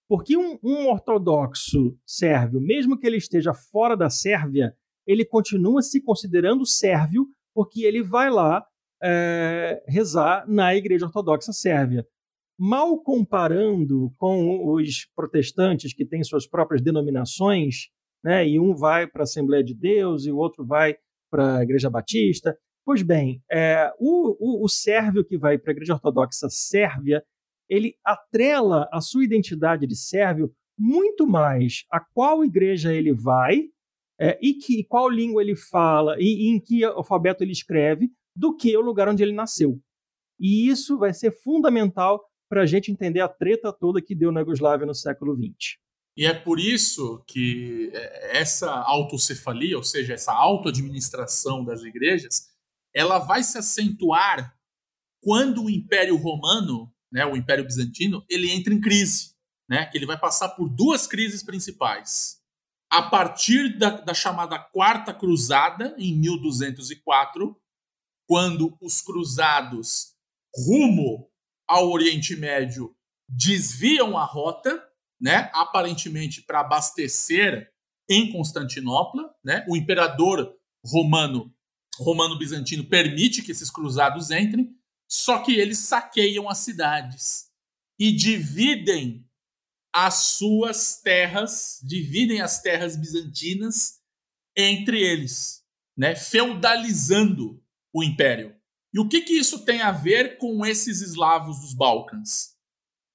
Porque um, um, ortodoxo sérvio, mesmo que ele esteja fora da Sérvia, ele continua se considerando sérvio porque ele vai lá é, rezar na Igreja Ortodoxa Sérvia. Mal comparando com os protestantes que têm suas próprias denominações, né, e um vai para a Assembleia de Deus e o outro vai para a Igreja Batista. Pois bem, é, o, o, o sérvio que vai para a Igreja Ortodoxa Sérvia, ele atrela a sua identidade de sérvio muito mais a qual igreja ele vai é, e que qual língua ele fala e, e em que alfabeto ele escreve do que o lugar onde ele nasceu. E isso vai ser fundamental para a gente entender a treta toda que deu na Iugoslávia no século XX. E é por isso que é, essa autocefalia, ou seja, essa autoadministração das igrejas, ela vai se acentuar quando o Império Romano, né, o Império Bizantino, ele entra em crise, né, que ele vai passar por duas crises principais. A partir da, da chamada Quarta Cruzada, em 1204, quando os cruzados rumo ao Oriente Médio desviam a rota, né, aparentemente para abastecer em Constantinopla, né? O imperador romano, romano bizantino permite que esses cruzados entrem, só que eles saqueiam as cidades e dividem as suas terras, dividem as terras bizantinas entre eles, né, feudalizando o império. E o que, que isso tem a ver com esses eslavos dos Balcãs?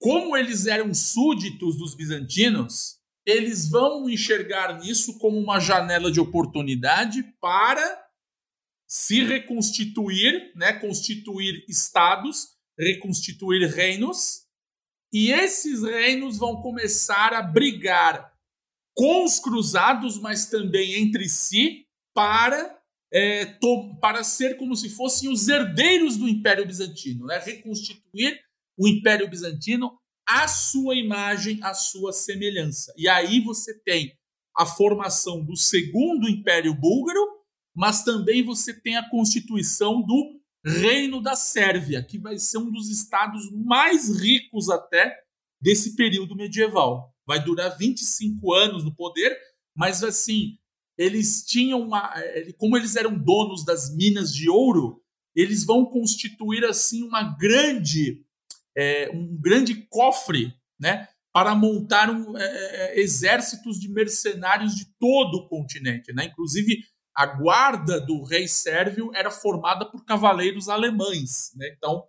Como eles eram súditos dos bizantinos, eles vão enxergar nisso como uma janela de oportunidade para se reconstituir, né, constituir estados, reconstituir reinos, e esses reinos vão começar a brigar com os cruzados, mas também entre si, para é, para ser como se fossem os herdeiros do Império Bizantino, né? reconstituir o Império Bizantino à sua imagem, à sua semelhança. E aí você tem a formação do segundo Império Búlgaro, mas também você tem a constituição do Reino da Sérvia, que vai ser um dos estados mais ricos até desse período medieval. Vai durar 25 anos no poder, mas assim, eles tinham uma, como eles eram donos das minas de ouro, eles vão constituir assim uma grande, é, um grande cofre, né, para montar um, é, exércitos de mercenários de todo o continente, né? Inclusive a guarda do rei sérvio era formada por cavaleiros alemães, né? Então,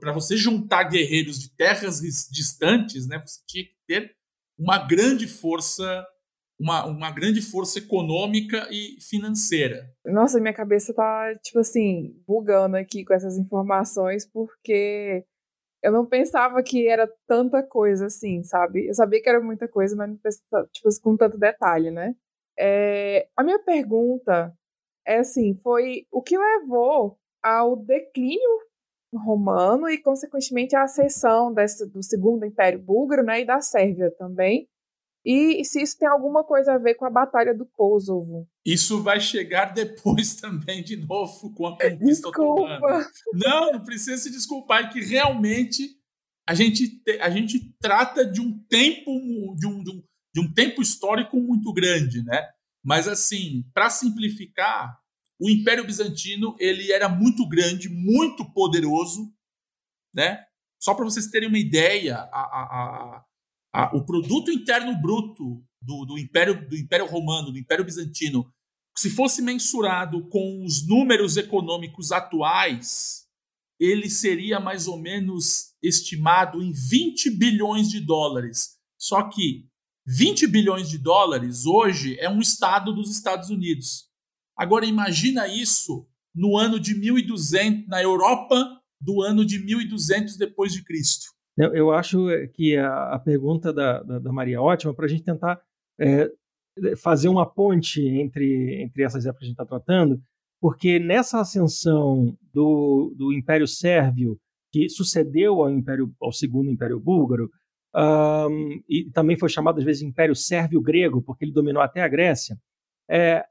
para você juntar guerreiros de terras distantes, né, você tinha que ter uma grande força uma, uma grande força econômica e financeira. Nossa, minha cabeça tá, tipo assim, bugando aqui com essas informações, porque eu não pensava que era tanta coisa assim, sabe? Eu sabia que era muita coisa, mas não pensava, tipo, com tanto detalhe, né? É, a minha pergunta é assim, foi o que levou ao declínio romano e, consequentemente, à ascensão desse, do Segundo Império Búlgaro né, e da Sérvia também, e se isso tem alguma coisa a ver com a Batalha do Kosovo. Isso vai chegar depois [LAUGHS] também, de novo, com a conquista Desculpa. otomana. Não, não precisa se desculpar, é que realmente a gente, a gente trata de um tempo de um, de um, de um tempo histórico muito grande, né? Mas assim, para simplificar, o Império Bizantino ele era muito grande, muito poderoso, né? Só para vocês terem uma ideia, a, a, a, o produto interno bruto do, do, Império, do Império Romano, do Império Bizantino, se fosse mensurado com os números econômicos atuais, ele seria mais ou menos estimado em 20 bilhões de dólares. Só que 20 bilhões de dólares hoje é um estado dos Estados Unidos. Agora imagina isso no ano de 1200 na Europa do ano de 1200 depois de Cristo. Eu, eu acho eh, que a, pergunta da, da, da, Maria é ótima para a gente tentar é, fazer uma ponte entre, entre essas épocas que a gente está tratando, porque nessa ascensão do, do Império Sérvio, que sucedeu ao, Império, ao Segundo Império Búlgaro, um, e também foi chamado às vezes Império Sérvio-Grego, porque ele dominou até a Grécia, é,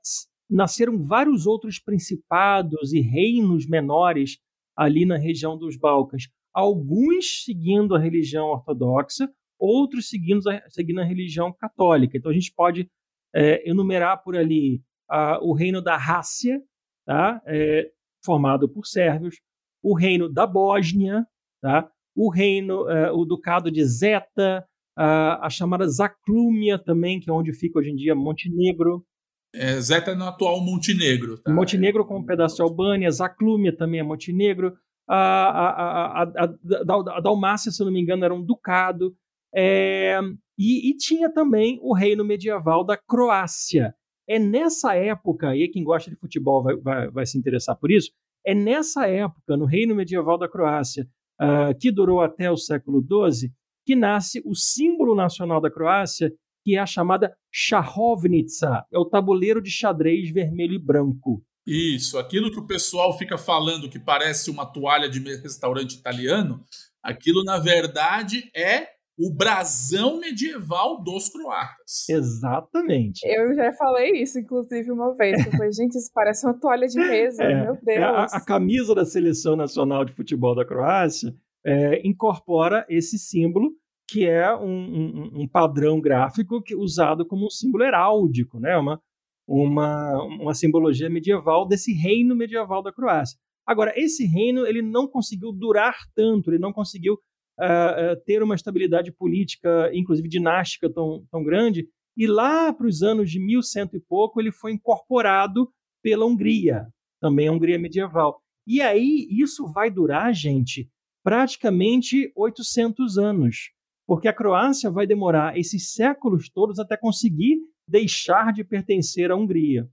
nasceram vários outros principados e reinos menores ali na região dos Balcãs alguns seguindo a religião ortodoxa, outros seguindo a, seguindo a religião católica. Então a gente pode é, enumerar por ali a, o reino da Rácia, tá? É, formado por sérvios, o reino da Bósnia, tá? o reino, é, o ducado de Zeta, a, a chamada Zaclúmia também, que é onde fica hoje em dia Montenegro. É, Zeta no atual Montenegro. Tá? Montenegro com um pedaço de Albânia, Zaclúmia também é Montenegro, a, a, a, a, Dalmácia, se não me engano, era um ducado. É, e, e, tinha também o reino medieval da Croácia. É nessa época, e quem gosta de futebol vai, vai, vai se interessar por isso, é nessa época, no reino medieval da Croácia, uh, que durou até o século XII, que nasce o símbolo nacional da Croácia, que é a chamada Shahovnica, é o tabuleiro de xadrez vermelho e branco. Isso, aquilo que o pessoal fica falando que parece uma toalha de restaurante italiano, aquilo na verdade é o brasão medieval dos croatas. Exatamente. Eu já falei isso, inclusive, uma vez. Eu falei, gente, isso parece uma toalha de mesa, é, meu Deus. É a, a, camisa da Seleção Nacional de Futebol da Croácia é, incorpora esse símbolo, que é um, um, um, padrão gráfico que, usado como um símbolo heráldico, né? uma, uma, uma simbologia medieval desse reino medieval da Croácia. Agora, esse reino ele não conseguiu durar tanto, ele não conseguiu uh, ter uma estabilidade política, inclusive dinástica, tão, tão grande. E lá para os anos de 1100 e pouco, ele foi incorporado pela Hungria, também a Hungria medieval. E aí, isso vai durar, gente, praticamente 800 anos, porque a Croácia vai demorar esses séculos todos até conseguir deixar de pertencer à Hungria.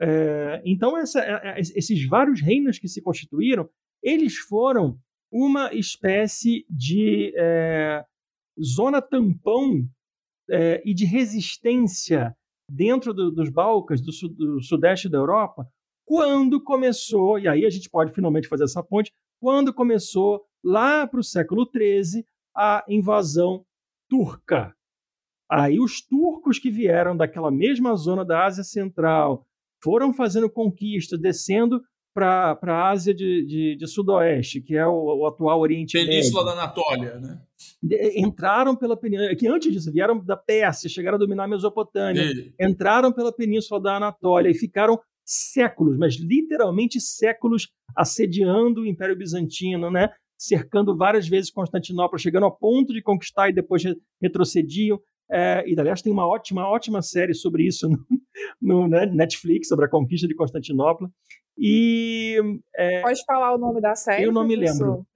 É, então, essa, esses vários reinos que se constituíram, eles foram uma espécie de é, zona tampão é, e de resistência dentro do, dos Balcãs, do, do, sudeste da Europa, quando começou, e aí a gente pode finalmente fazer essa ponte, quando começou lá para o século XIII a invasão turca. Aí os turcos que vieram daquela mesma zona da Ásia Central foram fazendo conquistas, descendo para a Ásia de, de, de, Sudoeste, que é o, o atual Oriente Península Médio. da Anatólia, né? De, entraram pela península, que antes disso vieram da Pérsia, chegaram a dominar a Mesopotâmia, e... entraram pela Península da Anatólia e ficaram séculos, mas literalmente séculos assediando o Império Bizantino, né? cercando várias vezes Constantinopla, chegando ao ponto de conquistar e depois retrocediam. É, e, aliás, tem uma ótima, ótima série sobre isso [LAUGHS] no, no né, Netflix, sobre a conquista de Constantinopla. E. É, Pode falar o nome da série? Eu não me lembro.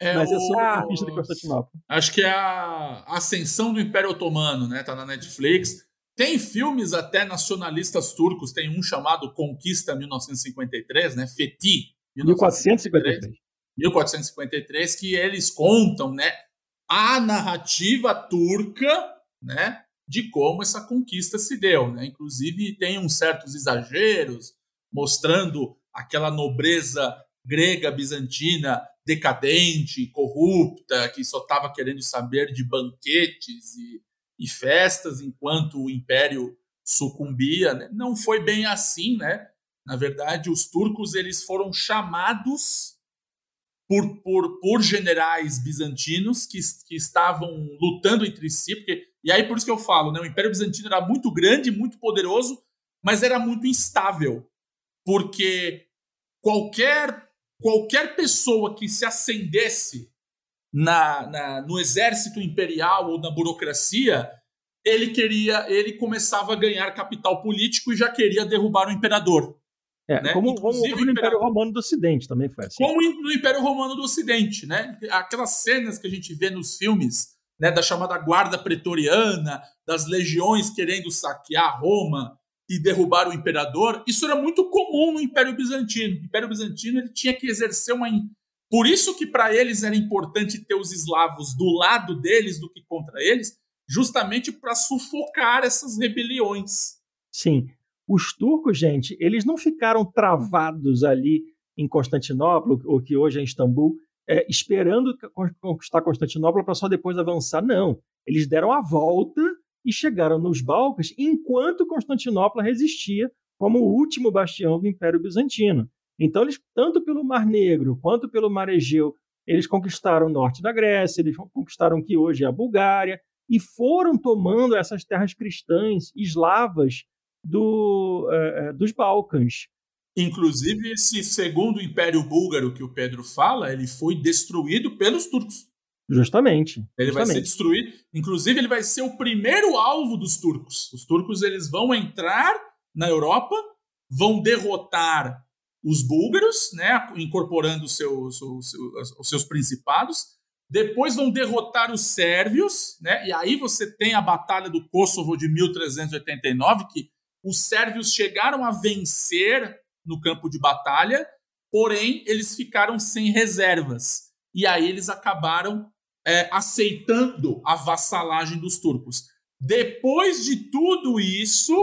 É [LAUGHS] Mas é sobre a conquista de Constantinopla. Acho que é a Ascensão do Império Otomano, né? Tá na Netflix. Tem filmes até nacionalistas turcos, tem um chamado Conquista 1953, né? Fethi 1453. 1453, que eles contam, né? A narrativa turca, né? De como essa conquista se deu, né? Inclusive tem uns certos exageros, mostrando aquela nobreza grega bizantina decadente, corrupta, que só estava querendo saber de banquetes e, e, festas enquanto o império sucumbia. Né? Não foi bem assim, né? Na verdade, os turcos eles foram chamados por, por, por generais bizantinos que, que estavam lutando entre si, porque, e aí por isso que eu falo, né? O Império Bizantino era muito grande, muito poderoso, mas era muito instável porque qualquer, qualquer pessoa que se acendesse na, na, no exército imperial ou na burocracia, ele queria, ele começava a ganhar capital político e já queria derrubar o imperador. É, né? como, como no Império Romano do Ocidente também foi assim. Como no Império Romano do Ocidente, né? Aquelas cenas que a gente vê nos filmes, né, da chamada guarda pretoriana, das legiões querendo saquear Roma, e derrubar o imperador, isso era muito comum no Império Bizantino. O Império Bizantino ele tinha que exercer uma. Por isso que para eles era importante ter os eslavos do lado deles do que contra eles, justamente para sufocar essas rebeliões. Sim. Os turcos, gente, eles não ficaram travados ali em Constantinopla, ou que hoje é Istambul, é, esperando conquistar Constantinopla para só depois avançar. Não. Eles deram a volta e chegaram nos Balcãs enquanto Constantinopla resistia como o último bastião do Império Bizantino. Então, eles, tanto pelo Mar Negro quanto pelo Mar Egeu, eles conquistaram o norte da Grécia, eles conquistaram o que hoje é a Bulgária, e foram tomando essas terras cristãs, eslavas, do, uh, dos Balcãs. Inclusive, esse segundo Império Búlgaro que o Pedro fala, ele foi destruído pelos turcos. Justamente. Ele justamente. vai ser destruído. Inclusive, ele vai ser o primeiro alvo dos turcos. Os turcos eles vão entrar na Europa, vão derrotar os búlgaros, né, incorporando os seus, os seus principados, depois vão derrotar os sérvios, né? E aí você tem a Batalha do Kosovo de 1389, que os sérvios chegaram a vencer no campo de batalha, porém eles ficaram sem reservas. E aí eles acabaram é, aceitando a vassalagem dos turcos. Depois de tudo isso,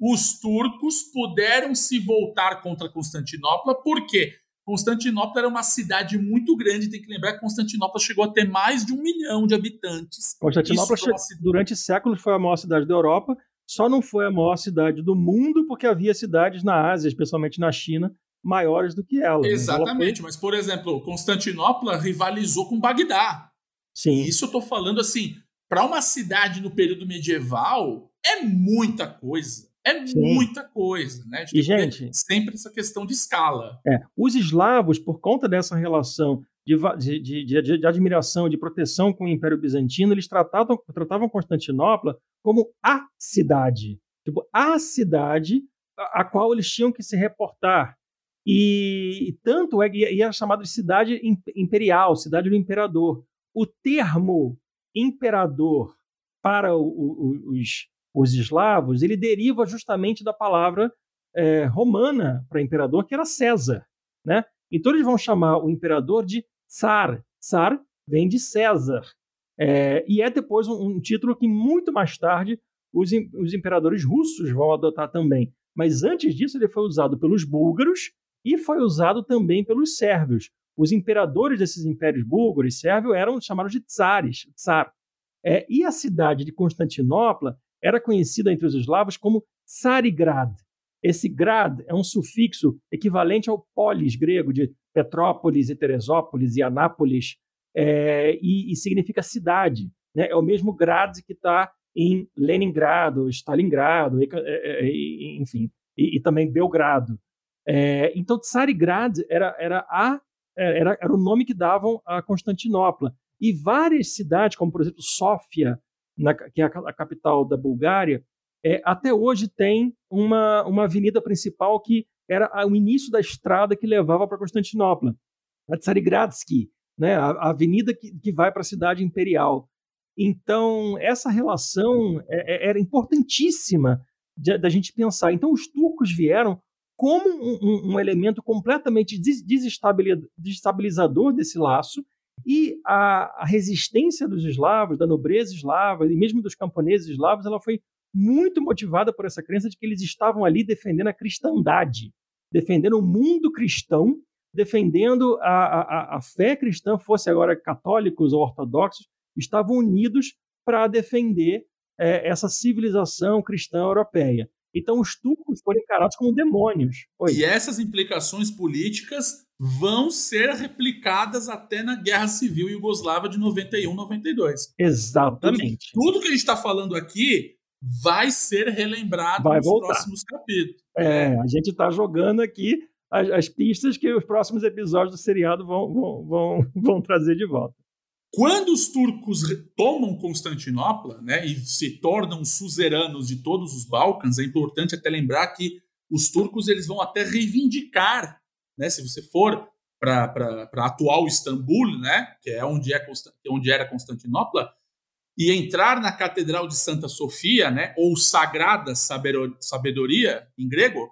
os turcos puderam se voltar contra Constantinopla, por quê? Constantinopla era uma cidade muito grande, tem que lembrar que Constantinopla chegou a ter mais de um milhão de habitantes. Constantinopla, durante séculos, foi a maior cidade da Europa, só não foi a maior cidade do mundo porque havia cidades na Ásia, especialmente na China, maiores do que ela. Exatamente, ela foi... mas, por exemplo, Constantinopla rivalizou com Bagdá. Sim. Isso eu estou falando assim, para uma cidade no período medieval, é muita coisa. É Sim. muita coisa, né? E, gente, sempre essa questão de escala. É, os eslavos, por conta dessa relação de, de, de, de, admiração, de proteção com o Império Bizantino, eles tratavam, tratavam Constantinopla como a cidade. Tipo, a cidade a, a qual eles tinham que se reportar. E, e tanto é que era chamada de cidade imperial, cidade do imperador. O termo imperador para o, o, os os eslavos, ele deriva justamente da palavra é, romana para imperador, que era César. Né? Então eles vão chamar o imperador de Tsar. Tsar vem de César. É, e é depois um, um, título que muito mais tarde os, os imperadores russos vão adotar também. Mas antes disso ele foi usado pelos búlgaros e foi usado também pelos sérvios. Os imperadores desses impérios búlgaro e sérvio eram chamados de tsares, tsar. É, e a cidade de Constantinopla era conhecida entre os eslavos como Tsarigrad. Esse grad é um sufixo equivalente ao polis grego de Petrópolis e Teresópolis e Anápolis, é, e, e, significa cidade. Né? É o mesmo grad que está em Leningrado, Stalingrado, e, é, é, enfim, e, e, também Belgrado. É, então, Tsarigrad era, era, a, é, era, era o nome que davam a Constantinopla. E várias cidades, como por exemplo Sófia, na, que é a, a capital da Bulgária, é, até hoje tem uma, uma avenida principal que era o início da estrada que levava para Constantinopla, a Tsarigradsky, né, a, avenida que, que vai para a cidade imperial. Então, essa relação é, é, era importantíssima da gente pensar. Então, os turcos vieram como um, um, um elemento completamente desestabilizador desse laço e a, a, resistência dos eslavos, da nobreza eslava e mesmo dos camponeses eslavos, ela foi muito motivada por essa crença de que eles estavam ali defendendo a cristandade, defendendo o mundo cristão, defendendo a, a, a fé cristã, fosse agora católicos ou ortodoxos, estavam unidos para defender é, essa civilização cristã europeia. Então, os turcos foram encarados como demônios. E essas implicações políticas vão ser replicadas até na Guerra Civil Iugoslava de 91, 92. Exatamente. Tudo, tudo que a gente está falando aqui vai ser relembrado vai nos voltar. próximos capítulos. É, a gente está jogando aqui as, as, pistas que os próximos episódios do seriado vão, vão, vão, [LAUGHS] vão trazer de volta. Quando os turcos tomam Constantinopla né, e se tornam suzeranos de todos os Balcãs, é importante até lembrar que os turcos eles vão até reivindicar, né, se você for para a atual Istambul, né, que é onde, é onde era Constantinopla, e entrar na Catedral de Santa Sofia, né, ou Sagrada Sabedoria em grego,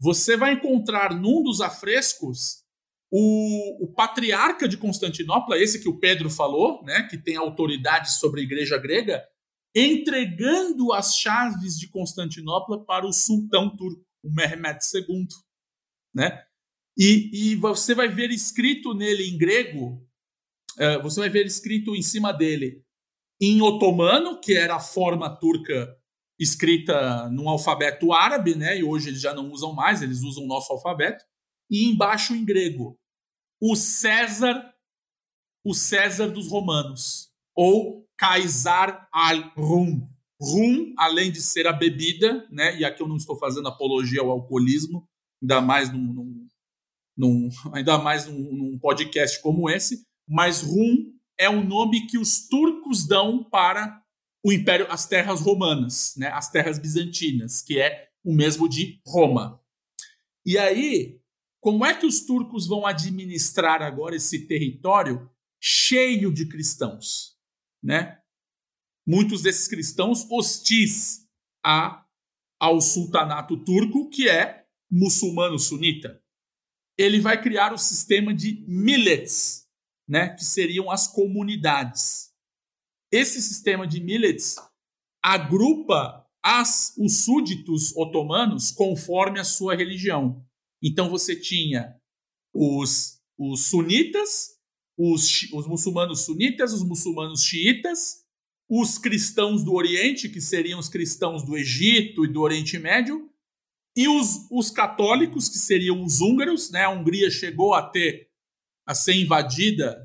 você vai encontrar num dos afrescos o, o, patriarca de Constantinopla, esse que o Pedro falou, né, que tem autoridade sobre a igreja grega, entregando as chaves de Constantinopla para o sultão turco, o Mehmed II. Né? E, e você vai ver escrito nele em grego, uh, você vai ver escrito em cima dele em otomano, que era a forma turca escrita num alfabeto árabe, né? E hoje eles já não usam mais, eles usam o nosso alfabeto e embaixo em grego o César, o César dos romanos, ou Caesar al-Rum. Rum, além de ser a bebida, né? E aqui eu não estou fazendo apologia ao alcoolismo, ainda mais num, num, num ainda mais num, num, podcast como esse, mas rum é o nome que os turcos dão para o império, as terras romanas, né? As terras bizantinas, que é o mesmo de Roma. E aí, como é que os turcos vão administrar agora esse território cheio de cristãos, né? Muitos desses cristãos hostis a, ao sultanato turco, que é muçulmano sunita. Ele vai criar o sistema de millets, né, que seriam as comunidades. Esse sistema de millets agrupa as, os súditos otomanos conforme a sua religião. Então você tinha os, os sunitas, os, os muçulmanos sunitas, os muçulmanos xiitas, os cristãos do Oriente, que seriam os cristãos do Egito e do Oriente Médio, e os, os católicos, que seriam os húngaros. Né? A Hungria chegou a ter a ser invadida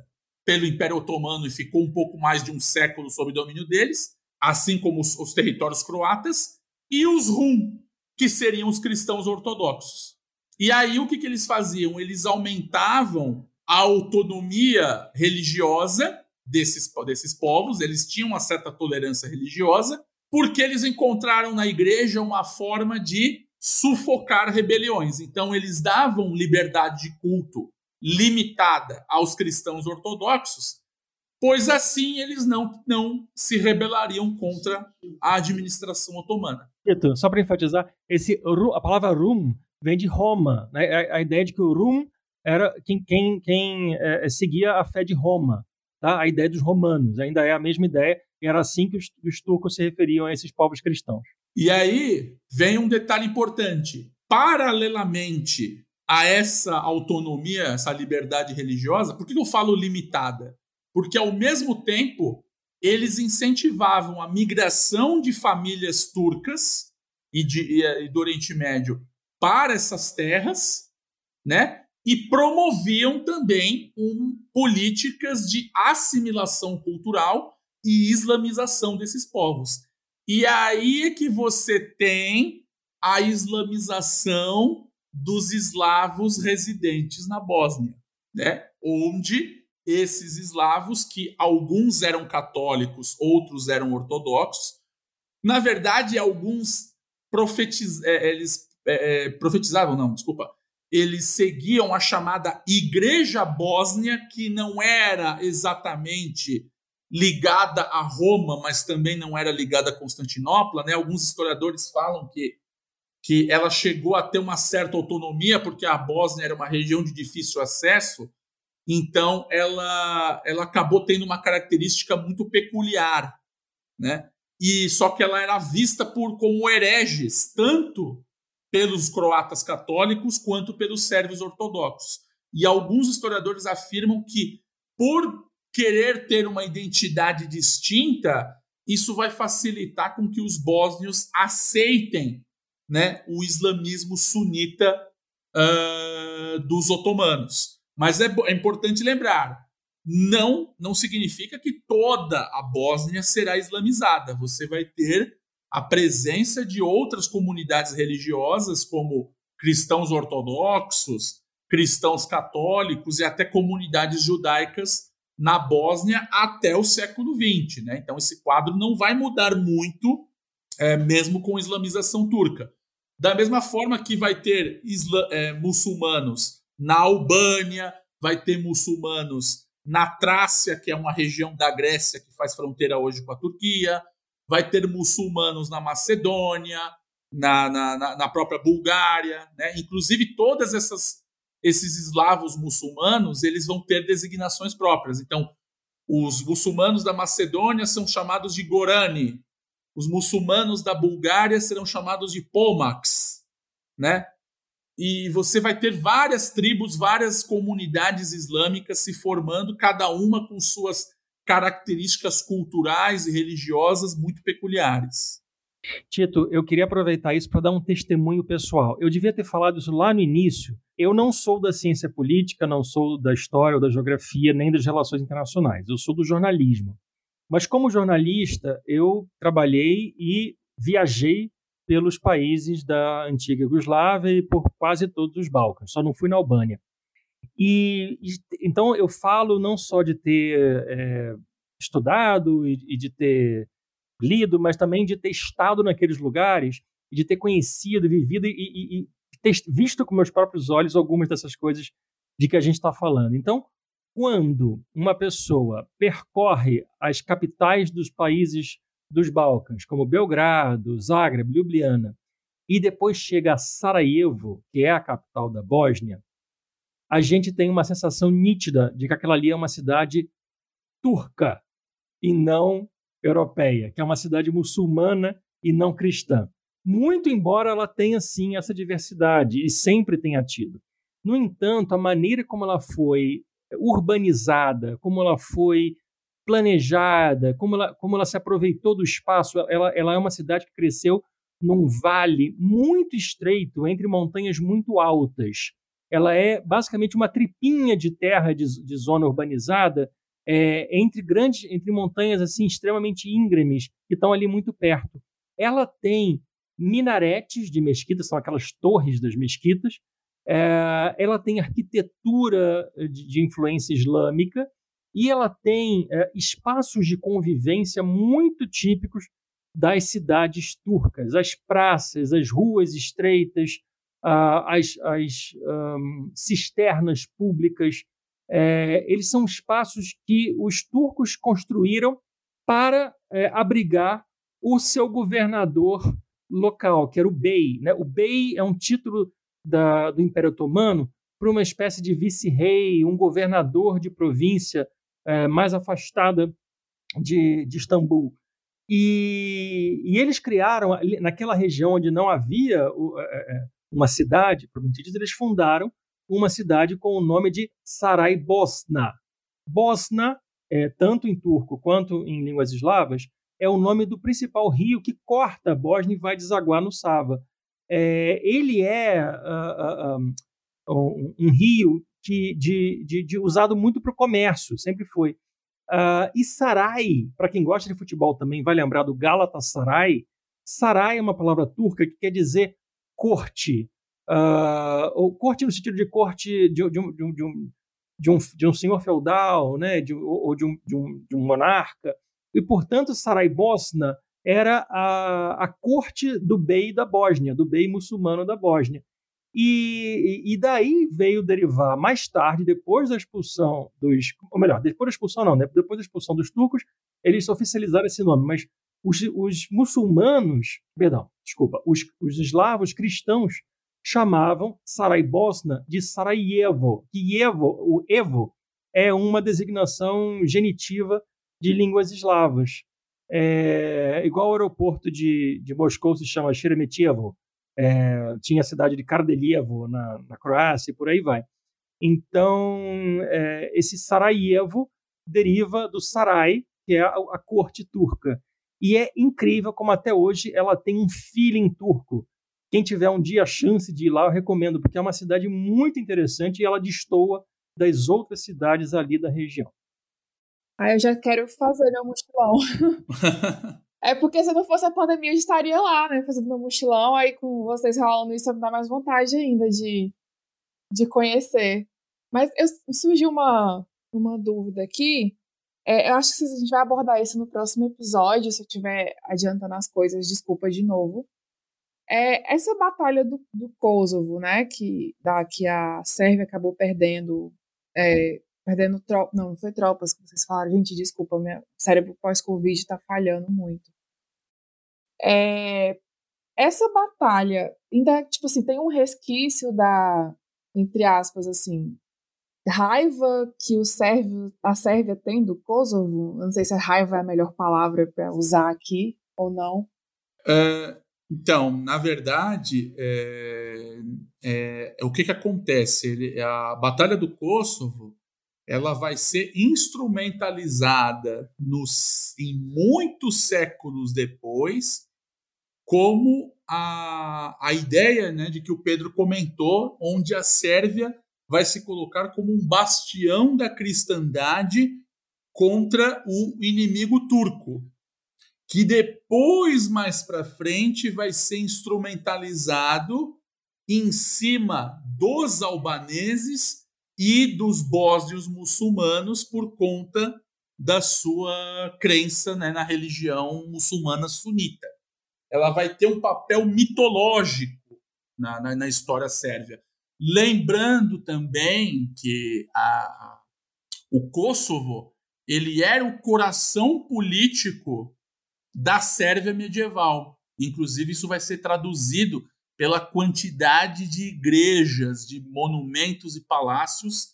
pelo Império Otomano e ficou um pouco mais de um século sob domínio deles assim como os, os territórios croatas, e os rum, que seriam os cristãos ortodoxos. E aí o que, que eles faziam? Eles aumentavam a autonomia religiosa desses, desses povos, eles tinham uma certa tolerância religiosa, porque eles encontraram na igreja uma forma de sufocar rebeliões. Então, eles davam liberdade de culto limitada aos cristãos ortodoxos, pois assim eles não, não se rebelariam contra a administração otomana. Só para enfatizar, esse, a palavra rum vem de Roma. Né? A, a, ideia de que o rum era quem, quem, quem é, seguia a fé de Roma. Tá? A ideia dos romanos ainda é a mesma ideia, e era assim que os, os turcos se referiam a esses povos cristãos. E aí vem um detalhe importante. Paralelamente a essa autonomia, essa liberdade religiosa, por que eu falo limitada? porque ao mesmo tempo eles incentivavam a migração de famílias turcas e, de, e do Oriente Médio para essas terras, né? E promoviam também um, políticas de assimilação cultural e islamização desses povos. E aí é que você tem a islamização dos eslavos residentes na Bósnia, né? Onde esses eslavos, que alguns eram católicos, outros eram ortodoxos. Na verdade, alguns profetiz, é, eles é, é, profetizavam, não, desculpa, eles seguiam a chamada Igreja Bósnia, que não era exatamente ligada a Roma, mas também não era ligada a Constantinopla. Né? Alguns historiadores falam que, que ela chegou a ter uma certa autonomia, porque a Bósnia era uma região de difícil acesso, então, ela, ela acabou tendo uma característica muito peculiar, né? E só que ela era vista por como hereges, tanto pelos croatas católicos quanto pelos sérvios ortodoxos. E alguns historiadores afirmam que por querer ter uma identidade distinta, isso vai facilitar com que os bósnios aceitem né, o islamismo sunita uh, dos otomanos. Mas é, é importante lembrar, não não significa que toda a Bósnia será islamizada. Você vai ter a presença de outras comunidades religiosas, como cristãos ortodoxos, cristãos católicos e até comunidades judaicas na Bósnia até o século XX. Né? Então, esse quadro não vai mudar muito, é, mesmo com a islamização turca. Da mesma forma que vai ter isla, é, muçulmanos na Albânia, vai ter muçulmanos na Trácia, que é uma região da Grécia que faz fronteira hoje com a Turquia, vai ter muçulmanos na Macedônia, na, na, na própria Bulgária, né? Inclusive todas essas esses eslavos muçulmanos eles vão ter designações próprias. Então, os muçulmanos da Macedônia são chamados de Gorani, os muçulmanos da Bulgária serão chamados de Pomax, né? e você vai ter várias tribos, várias comunidades islâmicas se formando, cada uma com suas características culturais e religiosas muito peculiares. Tito, eu queria aproveitar isso para dar um testemunho pessoal. Eu devia ter falado isso lá no início. Eu não sou da ciência política, não sou da história ou da geografia, nem das relações internacionais. Eu sou do jornalismo. Mas como jornalista, eu trabalhei e viajei pelos países da antiga Iugoslávia e por quase todos os Balcãs, só não fui na Albânia. E, então eu falo não só de ter é, estudado e, e, de ter lido, mas também de ter estado naqueles lugares de ter conhecido, vivido e, e, e ter visto com meus próprios olhos algumas dessas coisas de que a gente está falando. Então, quando uma pessoa percorre as capitais dos países dos Balcãs, como Belgrado, Zagreb, Ljubljana, e depois chega a Sarajevo, que é a capital da Bósnia, a gente tem uma sensação nítida de que aquela ali é uma cidade turca e não europeia, que é uma cidade muçulmana e não cristã. Muito embora ela tenha sim essa diversidade e sempre tenha tido. No entanto, a maneira como ela foi urbanizada, como ela foi planejada, como ela, como ela se aproveitou do espaço, ela, ela é uma cidade que cresceu num vale muito estreito entre montanhas muito altas. Ela é basicamente uma tripinha de terra de, de zona urbanizada é, entre grandes, entre montanhas assim extremamente íngremes que estão ali muito perto. Ela tem minaretes de mesquitas, são aquelas torres das mesquitas. É, ela tem arquitetura de, de, influência islâmica e ela tem é, espaços de convivência muito típicos das cidades turcas, as praças, as ruas estreitas, as, as um, cisternas públicas. É, eles são espaços que os turcos construíram para é, abrigar o seu governador local, que era o bey. Né? O bey é um título da, do Império Otomano para uma espécie de vice-rei, um governador de província é, mais afastada de, de Istambul. E, e, eles criaram, naquela região onde não havia é, é, uma cidade, propriamente eles fundaram uma cidade com o nome de Saraybosna. Bosna, é, tanto em turco quanto em línguas eslavas, é o nome do principal rio que corta a Bósnia e vai desaguar no Sava. É, ele é uh, uh, um, um, rio que, de, de, de usado muito para o comércio, sempre foi. Uh, e Sarai, para quem gosta de futebol também, vai lembrar do Galatasaray. Sarai é uma palavra turca que quer dizer corte. Uh, ou corte no sentido de corte de, de, um, de, um, de, um, de um senhor feudal, né? de, ou de um, de, um, de um monarca. E, portanto, Saraybosna era a, a corte do bey da Bósnia, do bey muçulmano da Bósnia. E, e daí veio derivar mais tarde, depois da expulsão dos. Ou melhor, depois da expulsão, não, né? depois da expulsão dos turcos, eles oficializaram esse nome, mas os, os muçulmanos, perdão, desculpa, os, os eslavos cristãos chamavam Saraybosna de Sarajevo, que Evo, o Evo é uma designação genitiva de línguas eslavas. É, igual o aeroporto de, de Moscou se chama Sheremetyevo, é, tinha a cidade de Kardelievo na, na Croácia e por aí vai. Então, é, esse Sarajevo deriva do Sarai, que é a, a, corte turca. E é incrível como até hoje ela tem um feeling turco. Quem tiver um dia a chance de ir lá, eu recomendo, porque é uma cidade muito interessante e ela destoa das outras cidades ali da região. Ah, eu já quero fazer meu mochilão. [LAUGHS] É porque se não fosse a pandemia, eu estaria lá, né? Fazendo meu mochilão. Aí com vocês falando isso, me dá mais vontade ainda de, de conhecer. Mas eu, surgiu uma, uma dúvida aqui. É, eu acho que a gente vai abordar isso no próximo episódio. Se eu estiver adiantando as coisas, desculpa de novo. É, essa batalha do, do Kosovo, né? Que, da, que a Sérvia acabou perdendo. É, perdendo tropas. Não, não foi tropas que vocês falaram. Gente, desculpa, meu cérebro pós-Covid está falhando muito. É, essa batalha ainda, tipo assim, tem um resquício da, entre aspas, assim, raiva que o Sérvio, a Sérvia tem do Kosovo. Não sei se a raiva é a melhor palavra para usar aqui ou não. Uh, então, na verdade, é, é, o que, que acontece? Ele, a Batalha do Kosovo ela vai ser instrumentalizada nos, em muitos séculos depois como a, a ideia né, de que o Pedro comentou, onde a Sérvia vai se colocar como um bastião da cristandade contra o inimigo turco, que depois, mais para frente, vai ser instrumentalizado em cima dos albaneses e dos bósnios muçulmanos por conta da sua crença né, na religião muçulmana sunita. ela vai ter um papel mitológico na, na, na história sérvia. Lembrando também que a, o Kosovo ele era o coração político da Sérvia medieval. Inclusive, isso vai ser traduzido pela quantidade de igrejas, de monumentos e palácios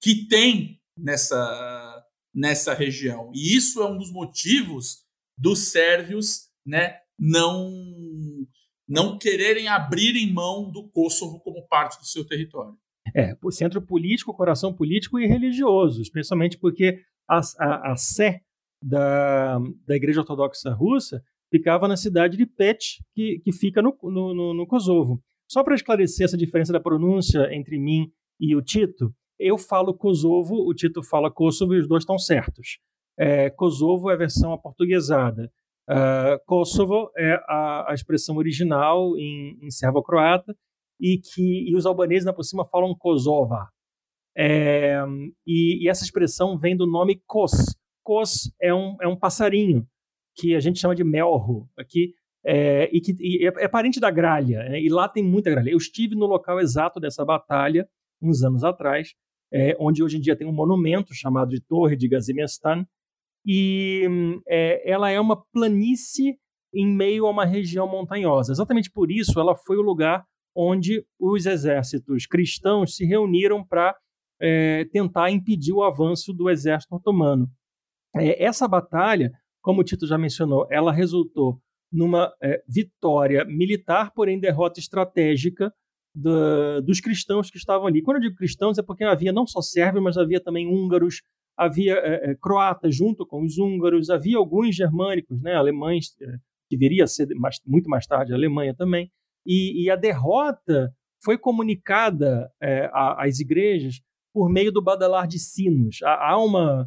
que tem nessa, nessa região. E isso é um dos motivos dos sérvios né, não, não quererem abrirem mão do Kosovo como parte do seu território. É, o centro político, coração político e religioso, especialmente porque a, a, a sé da, da Igreja Ortodoxa Russa ficava na cidade de Peć, que, que fica no, no, no, no Kosovo. Só para esclarecer essa diferença da pronúncia entre mim e o Tito, eu falo Kosovo, o Tito fala Kosovo e os dois estão certos. É, Kosovo é a versão aportuguesada. Uh, Kosovo é a, a, expressão original em, em servo-croata e que e os albaneses, na por cima, falam Kosova. É, e, e, essa expressão vem do nome Kos. Kos é um, é um passarinho que a gente chama de melro aqui, é, e que e é, é, parente da gralha, né? e lá tem muita gralha. Eu estive no local exato dessa batalha, uns anos atrás, é, onde hoje em dia tem um monumento chamado de Torre de Gazimestan, e é, ela é uma planície em meio a uma região montanhosa. Exatamente por isso, ela foi o lugar onde os exércitos cristãos se reuniram para é, tentar impedir o avanço do exército otomano. É, essa batalha, como o Tito já mencionou, ela resultou numa é, vitória militar, porém derrota estratégica do, dos cristãos que estavam ali. Quando eu digo cristãos, é porque havia não só sérvios, mas havia também húngaros, havia é, é, croatas junto com os húngaros, havia alguns germânicos, né, alemães, é, que viria a ser mais, muito mais tarde a Alemanha também, e, e a derrota foi comunicada é, às igrejas por meio do badalar de sinos. Há, há uma,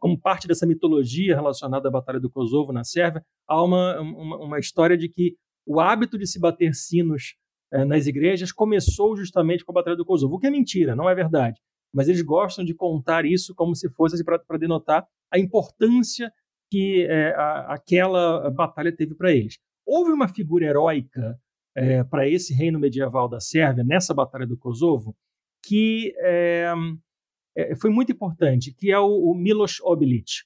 como parte dessa mitologia relacionada à Batalha do Kosovo na Sérvia, há uma, uma, uma história de que o hábito de se bater sinos é, nas igrejas começou justamente com a Batalha do Kosovo, o que é mentira, não é verdade mas eles gostam de contar isso como se fosse para denotar a importância que é, a, aquela batalha teve para eles. Houve uma figura heróica é, para esse reino medieval da Sérvia nessa batalha do Kosovo que é, foi muito importante, que é o, o Miloš Obilic.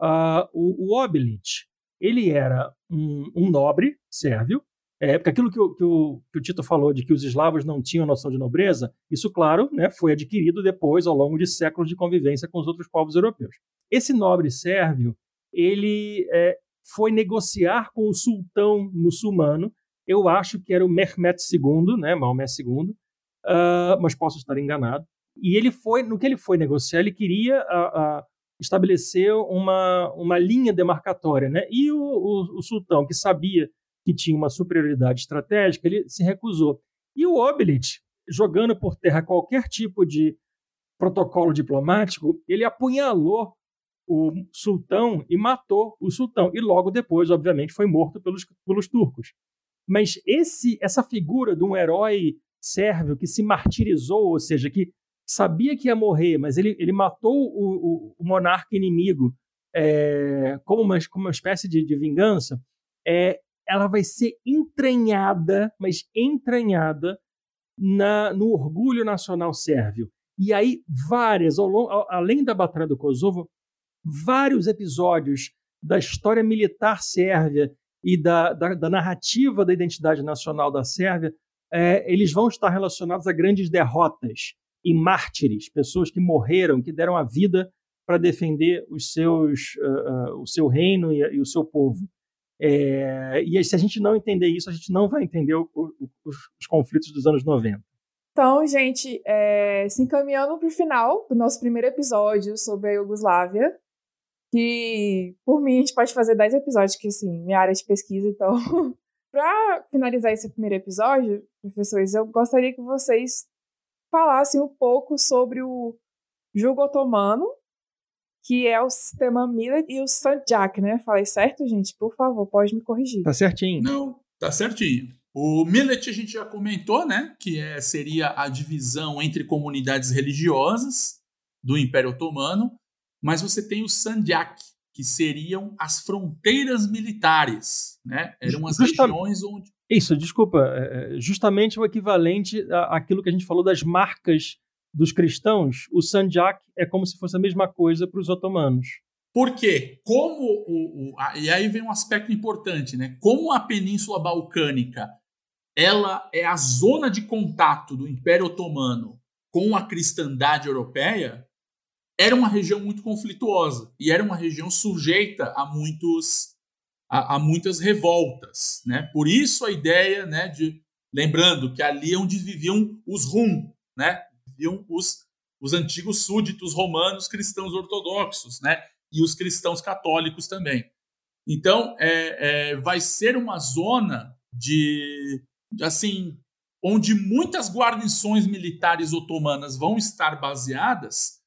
Uh, o, o Obilic ele era um, um nobre sérvio é, porque aquilo que o, que, o, que o, Tito falou de que os eslavos não tinham noção de nobreza, isso, claro, né, foi adquirido depois, ao longo de séculos de convivência com os outros povos europeus. Esse nobre sérvio, ele é, foi negociar com o sultão muçulmano, eu acho que era o Mehmet II, né, Maomé II, uh, mas posso estar enganado. E ele foi, no que ele foi negociar, ele queria uh, uh, estabelecer uma, uma linha demarcatória, né? E o, o, o sultão, que sabia que tinha uma superioridade estratégica, ele se recusou. E o Obelit, jogando por terra qualquer tipo de protocolo diplomático, ele apunhalou o sultão e matou o sultão. E logo depois, obviamente, foi morto pelos, pelos turcos. Mas esse, essa figura de um herói sérvio que se martirizou, ou seja, que sabia que ia morrer, mas ele, ele matou o, o, o monarca inimigo é, como, uma, como uma espécie de, de vingança, é, ela vai ser entranhada, mas entranhada na, no orgulho nacional sérvio. E aí, várias, ao, além da Batalha do Kosovo, vários episódios da história militar sérvia e da, da, da narrativa da identidade nacional da Sérvia, é, eles vão estar relacionados a grandes derrotas e mártires, pessoas que morreram, que deram a vida para defender os seus, uh, uh, o seu reino e, e, o seu povo. É, e se a gente não entender isso, a gente não vai entender o, o, os, os, conflitos dos anos 90. Então, gente, é, se encaminhando para o final do nosso primeiro episódio sobre a Iugoslávia, que por mim a gente pode fazer 10 episódios, que assim, minha área de pesquisa, então. [LAUGHS] para finalizar esse primeiro episódio, professores, eu gostaria que vocês falassem um pouco sobre o jugo otomano que é o sistema Millet e o Sanjak, né? Falei certo, gente? Por favor, pode me corrigir. Tá certinho. Não, tá certinho. O Millet a gente já comentou, né? Que é, seria a divisão entre comunidades religiosas do Império Otomano, mas você tem o Sanjak, que seriam as fronteiras militares, né? Eram as Justa... regiões onde isso, desculpa, é, é, justamente o equivalente àquilo que a gente falou das marcas dos cristãos, o Sanjak é como se fosse a mesma coisa para os otomanos. Por quê? Como o, o a, e aí vem um aspecto importante, né? Como a Península Balcânica ela é a zona de contato do Império Otomano com a cristandade europeia, era uma região muito conflituosa e era uma região sujeita a muitos a, a muitas revoltas, né? Por isso a ideia, né, de lembrando que ali é onde viviam os Rum, né? Viviam os os antigos súditos romanos cristãos ortodoxos, né? E os cristãos católicos também. Então, é, é, vai ser uma zona de, assim, onde muitas guarnições militares otomanas vão estar baseadas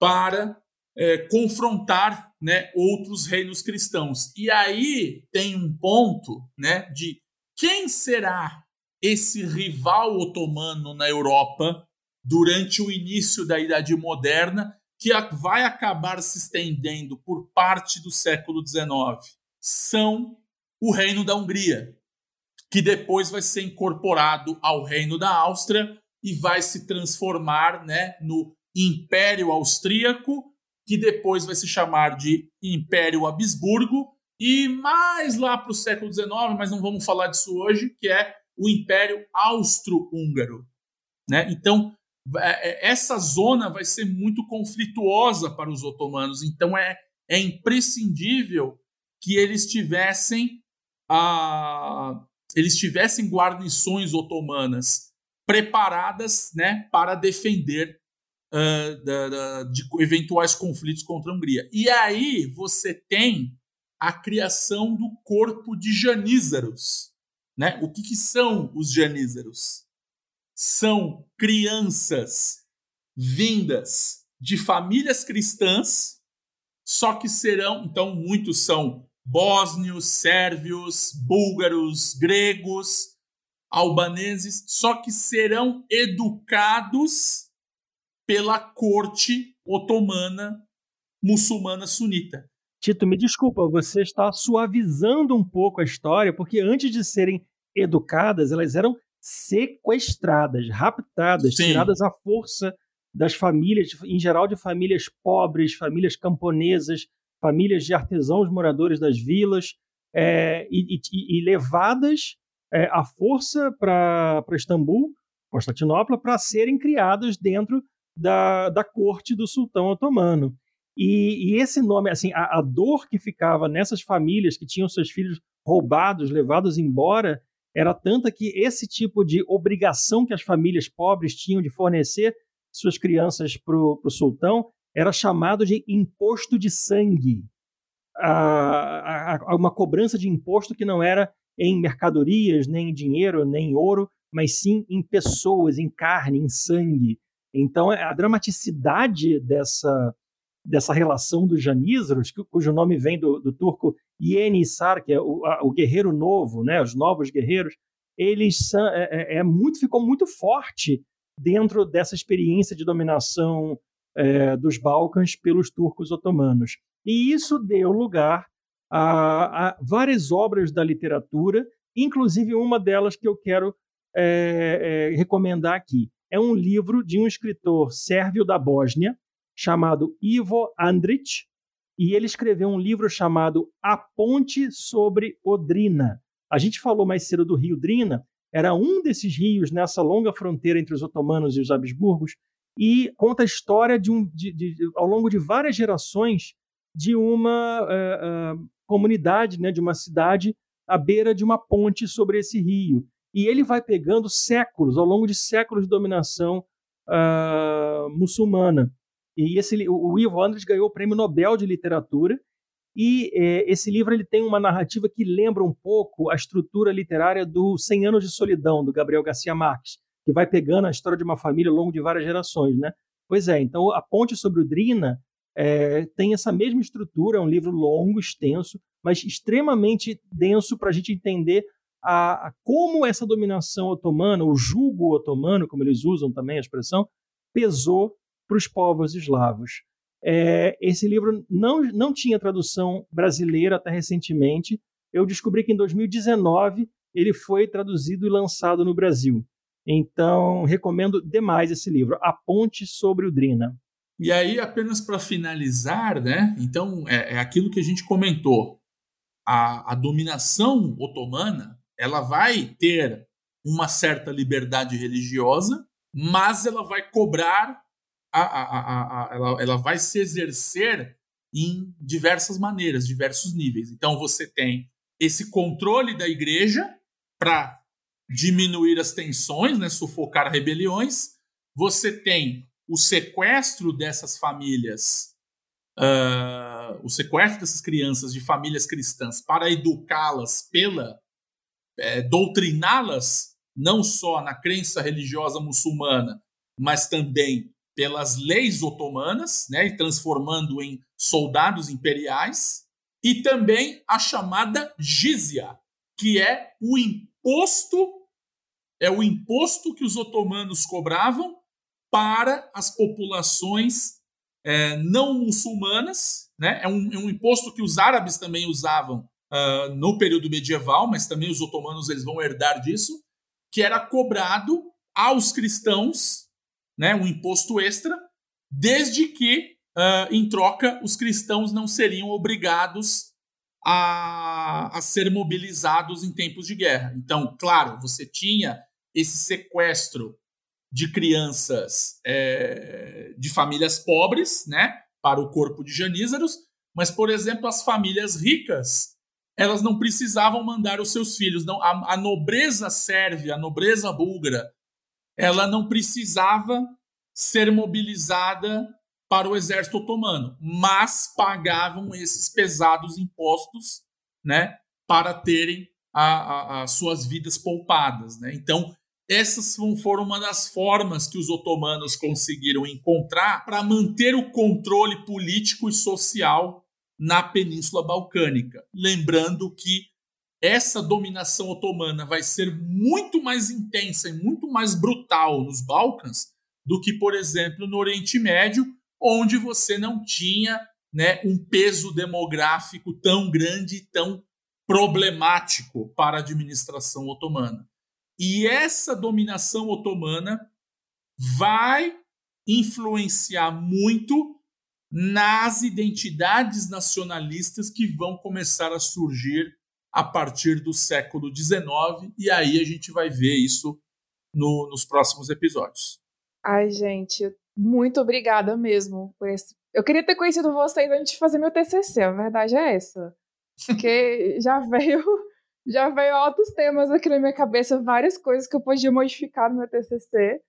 para é, confrontar né, outros reinos cristãos. E aí tem um ponto né, de quem será esse rival otomano na Europa durante o início da Idade Moderna, que vai acabar se estendendo por parte do século XIX. São o Reino da Hungria, que depois vai ser incorporado ao Reino da Áustria e vai se transformar né, no Império Austríaco, que depois vai se chamar de Império Habsburgo, e mais lá para o século XIX, mas não vamos falar disso hoje, que é o Império Austro-Húngaro. Né? Então, é, é, essa zona vai ser muito conflituosa para os otomanos, então é, é imprescindível que eles tivessem a, eles tivessem guarnições otomanas preparadas né, para defender uh, da, da, de eventuais conflitos contra a Hungria. E aí você tem a criação do corpo de janízaros. Né? O que, que são os janízaros? São crianças vindas de famílias cristãs, só que serão, então muitos são bósnios, sérvios, búlgaros, gregos, albaneses, só que serão educados pela corte otomana muçulmana sunita. Tito, me desculpa, você está suavizando um pouco a história, porque antes de serem educadas, elas eram sequestradas, raptadas, Sim. tiradas à força das famílias, em geral de famílias pobres, famílias camponesas, famílias de artesãos moradores das vilas é, e, e, e, levadas é, à força para Istambul, Constantinopla, para serem criadas dentro da, da corte do sultão otomano. E, e esse nome, assim, a, a, dor que ficava nessas famílias que tinham seus filhos roubados, levados embora, era tanta que esse tipo de obrigação que as famílias pobres tinham de fornecer suas crianças para o sultão era chamado de imposto de sangue. A, a, uma cobrança de imposto que não era em mercadorias, nem em dinheiro, nem em ouro, mas sim em pessoas, em carne, em sangue. Então, a dramaticidade dessa, dessa relação dos janízaros, cujo nome vem do, do turco Yenisar, que é o, a, o, guerreiro novo, né, os novos guerreiros, eles são, é, é, é muito, ficou muito forte dentro dessa experiência de dominação é, dos Balcãs pelos turcos otomanos. E isso deu lugar a, a, várias obras da literatura, inclusive uma delas que eu quero é, é, recomendar aqui. É um livro de um escritor sérvio da Bósnia, chamado Ivo Andrić, e ele escreveu um livro chamado A Ponte sobre Odrina. A gente falou mais cedo do rio Drina, era um desses rios nessa longa fronteira entre os otomanos e os Habsburgos, e conta a história de um, de, de, ao longo de várias gerações de uma uh, uh, comunidade, né, de uma cidade à beira de uma ponte sobre esse rio. E ele vai pegando séculos, ao longo de séculos de dominação uh, muçulmana. E esse, o Ivo Andres ganhou o Prêmio Nobel de Literatura, e eh, esse livro ele tem uma narrativa que lembra um pouco a estrutura literária do Cem Anos de Solidão, do Gabriel Garcia Marques que vai pegando a história de uma família ao longo de várias gerações, né? Pois é, então a Ponte sobre o Drina é, tem essa mesma estrutura, é um livro longo, extenso, mas extremamente denso para a gente entender a, a, como essa dominação otomana, o jugo otomano, como eles usam também a expressão, pesou para os povos eslavos. É, esse livro não, não tinha tradução brasileira até recentemente. Eu descobri que em 2019 ele foi traduzido e lançado no Brasil. Então, recomendo demais esse livro, A Ponte sobre o Drina. E aí, apenas para finalizar, né? Então, é, é, aquilo que a gente comentou. A, a dominação otomana ela vai ter uma certa liberdade religiosa, mas ela vai cobrar, a, a, a, ela, ela vai se exercer em diversas maneiras, diversos níveis. Então, você tem esse controle da igreja para diminuir as tensões, né, sufocar rebeliões. Você tem o sequestro dessas famílias, uh, o sequestro dessas crianças de famílias cristãs para educá-las pela, é, doutriná-las não só na crença religiosa muçulmana, mas também pelas leis otomanas, né, transformando em soldados imperiais, e também a chamada jizya, que é o imposto é o imposto que os otomanos cobravam para as populações é, não muçulmanas, né? É um, é um, imposto que os árabes também usavam uh, no período medieval, mas também os otomanos eles vão herdar disso, que era cobrado aos cristãos, né? Um imposto extra, desde que uh, em troca os cristãos não seriam obrigados a, a ser mobilizados em tempos de guerra. Então, claro, você tinha esse sequestro de crianças é, de famílias pobres, né, para o corpo de janízaros, mas, por exemplo, as famílias ricas, elas não precisavam mandar os seus filhos. Não, a, a nobreza sérvia, a nobreza búlgara, ela não precisava ser mobilizada para o exército otomano, mas pagavam esses pesados impostos, né, para terem as suas vidas poupadas, né? Então essas foram uma das formas que os otomanos conseguiram encontrar para manter o controle político e social na Península Balcânica. Lembrando que essa dominação otomana vai ser muito mais intensa e muito mais brutal nos Balcãs do que, por exemplo, no Oriente Médio, onde você não tinha né, um peso demográfico tão grande e tão problemático para a administração otomana. E essa dominação otomana vai influenciar muito nas identidades nacionalistas que vão começar a surgir a partir do século XIX, e aí a gente vai ver isso no, nos próximos episódios. Ai, gente, muito obrigada mesmo por esse. Eu queria ter conhecido vocês antes de fazer meu TCC, a verdade é essa. Porque [LAUGHS] já veio, já veio altos temas aqui na minha cabeça, várias coisas que eu podia modificar no meu TCC.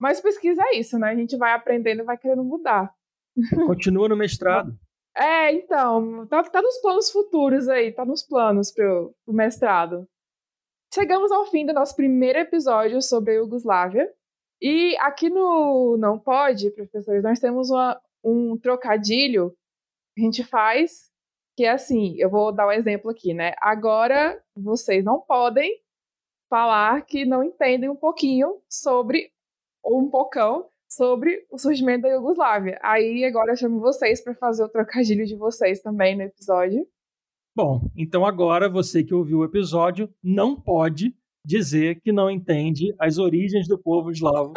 Mas pesquisa é isso, né? A gente vai aprendendo e vai querendo mudar. [LAUGHS] Continua no mestrado. É, então, tá, tá nos planos futuros aí, tá nos planos pro, pro mestrado. Chegamos ao fim do nosso primeiro episódio sobre a Iugoslávia. E aqui no Não Pode, professores, nós temos uma, um trocadilho que a gente faz, que é assim, eu vou dar um exemplo aqui, né? Agora vocês não podem falar que não entendem um pouquinho sobre, ou um pocão, sobre o surgimento da Iugoslávia. Aí agora eu chamo vocês para fazer o trocadilho de vocês também no episódio. Bom, então agora você que ouviu o episódio não pode dizer que não entende as origens do povo eslavo.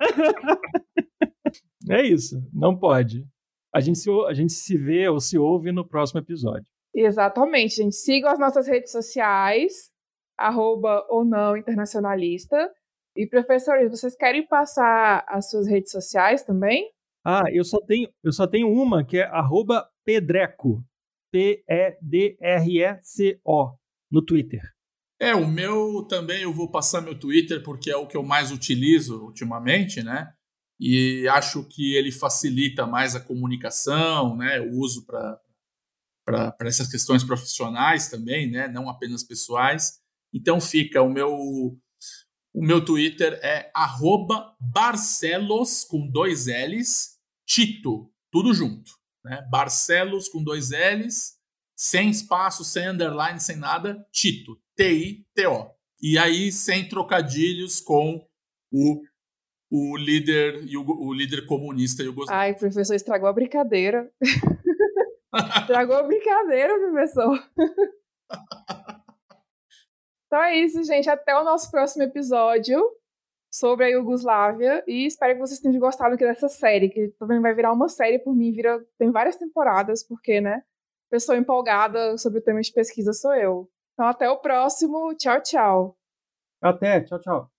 [LAUGHS] é isso, não pode. A gente, se, a gente se vê ou se ouve no próximo episódio. Exatamente, gente. Sigam as nossas redes sociais, arroba ou não internacionalista. E, professores, vocês querem passar as suas redes sociais também? Ah, eu só tenho, eu só tenho uma, que é arroba pedreco. P-E-D-R-E-C-O, no Twitter. É, o meu também eu vou passar meu Twitter porque é o que eu mais utilizo ultimamente, né? E acho que ele facilita mais a comunicação, né? O uso para essas questões profissionais também, né? Não apenas pessoais. Então fica o meu o meu Twitter é Barcelos com dois L's Tito, tudo junto né? Barcelos com dois L's, sem espaço, sem underline, sem nada, Tito, T-I-T-O. E aí sem trocadilhos com o o líder o líder comunista. Ai, professor, estragou a brincadeira. [LAUGHS] estragou a brincadeira, professor. [LAUGHS] então é isso, gente. Até o nosso próximo episódio sobre a Iugoslávia e espero que vocês tenham gostado aqui dessa série, que também vai virar uma série por mim, vira, tem várias temporadas, porque, né, pessoa empolgada sobre o tema de pesquisa sou eu. Então até o próximo, tchau, tchau. Até, tchau, tchau.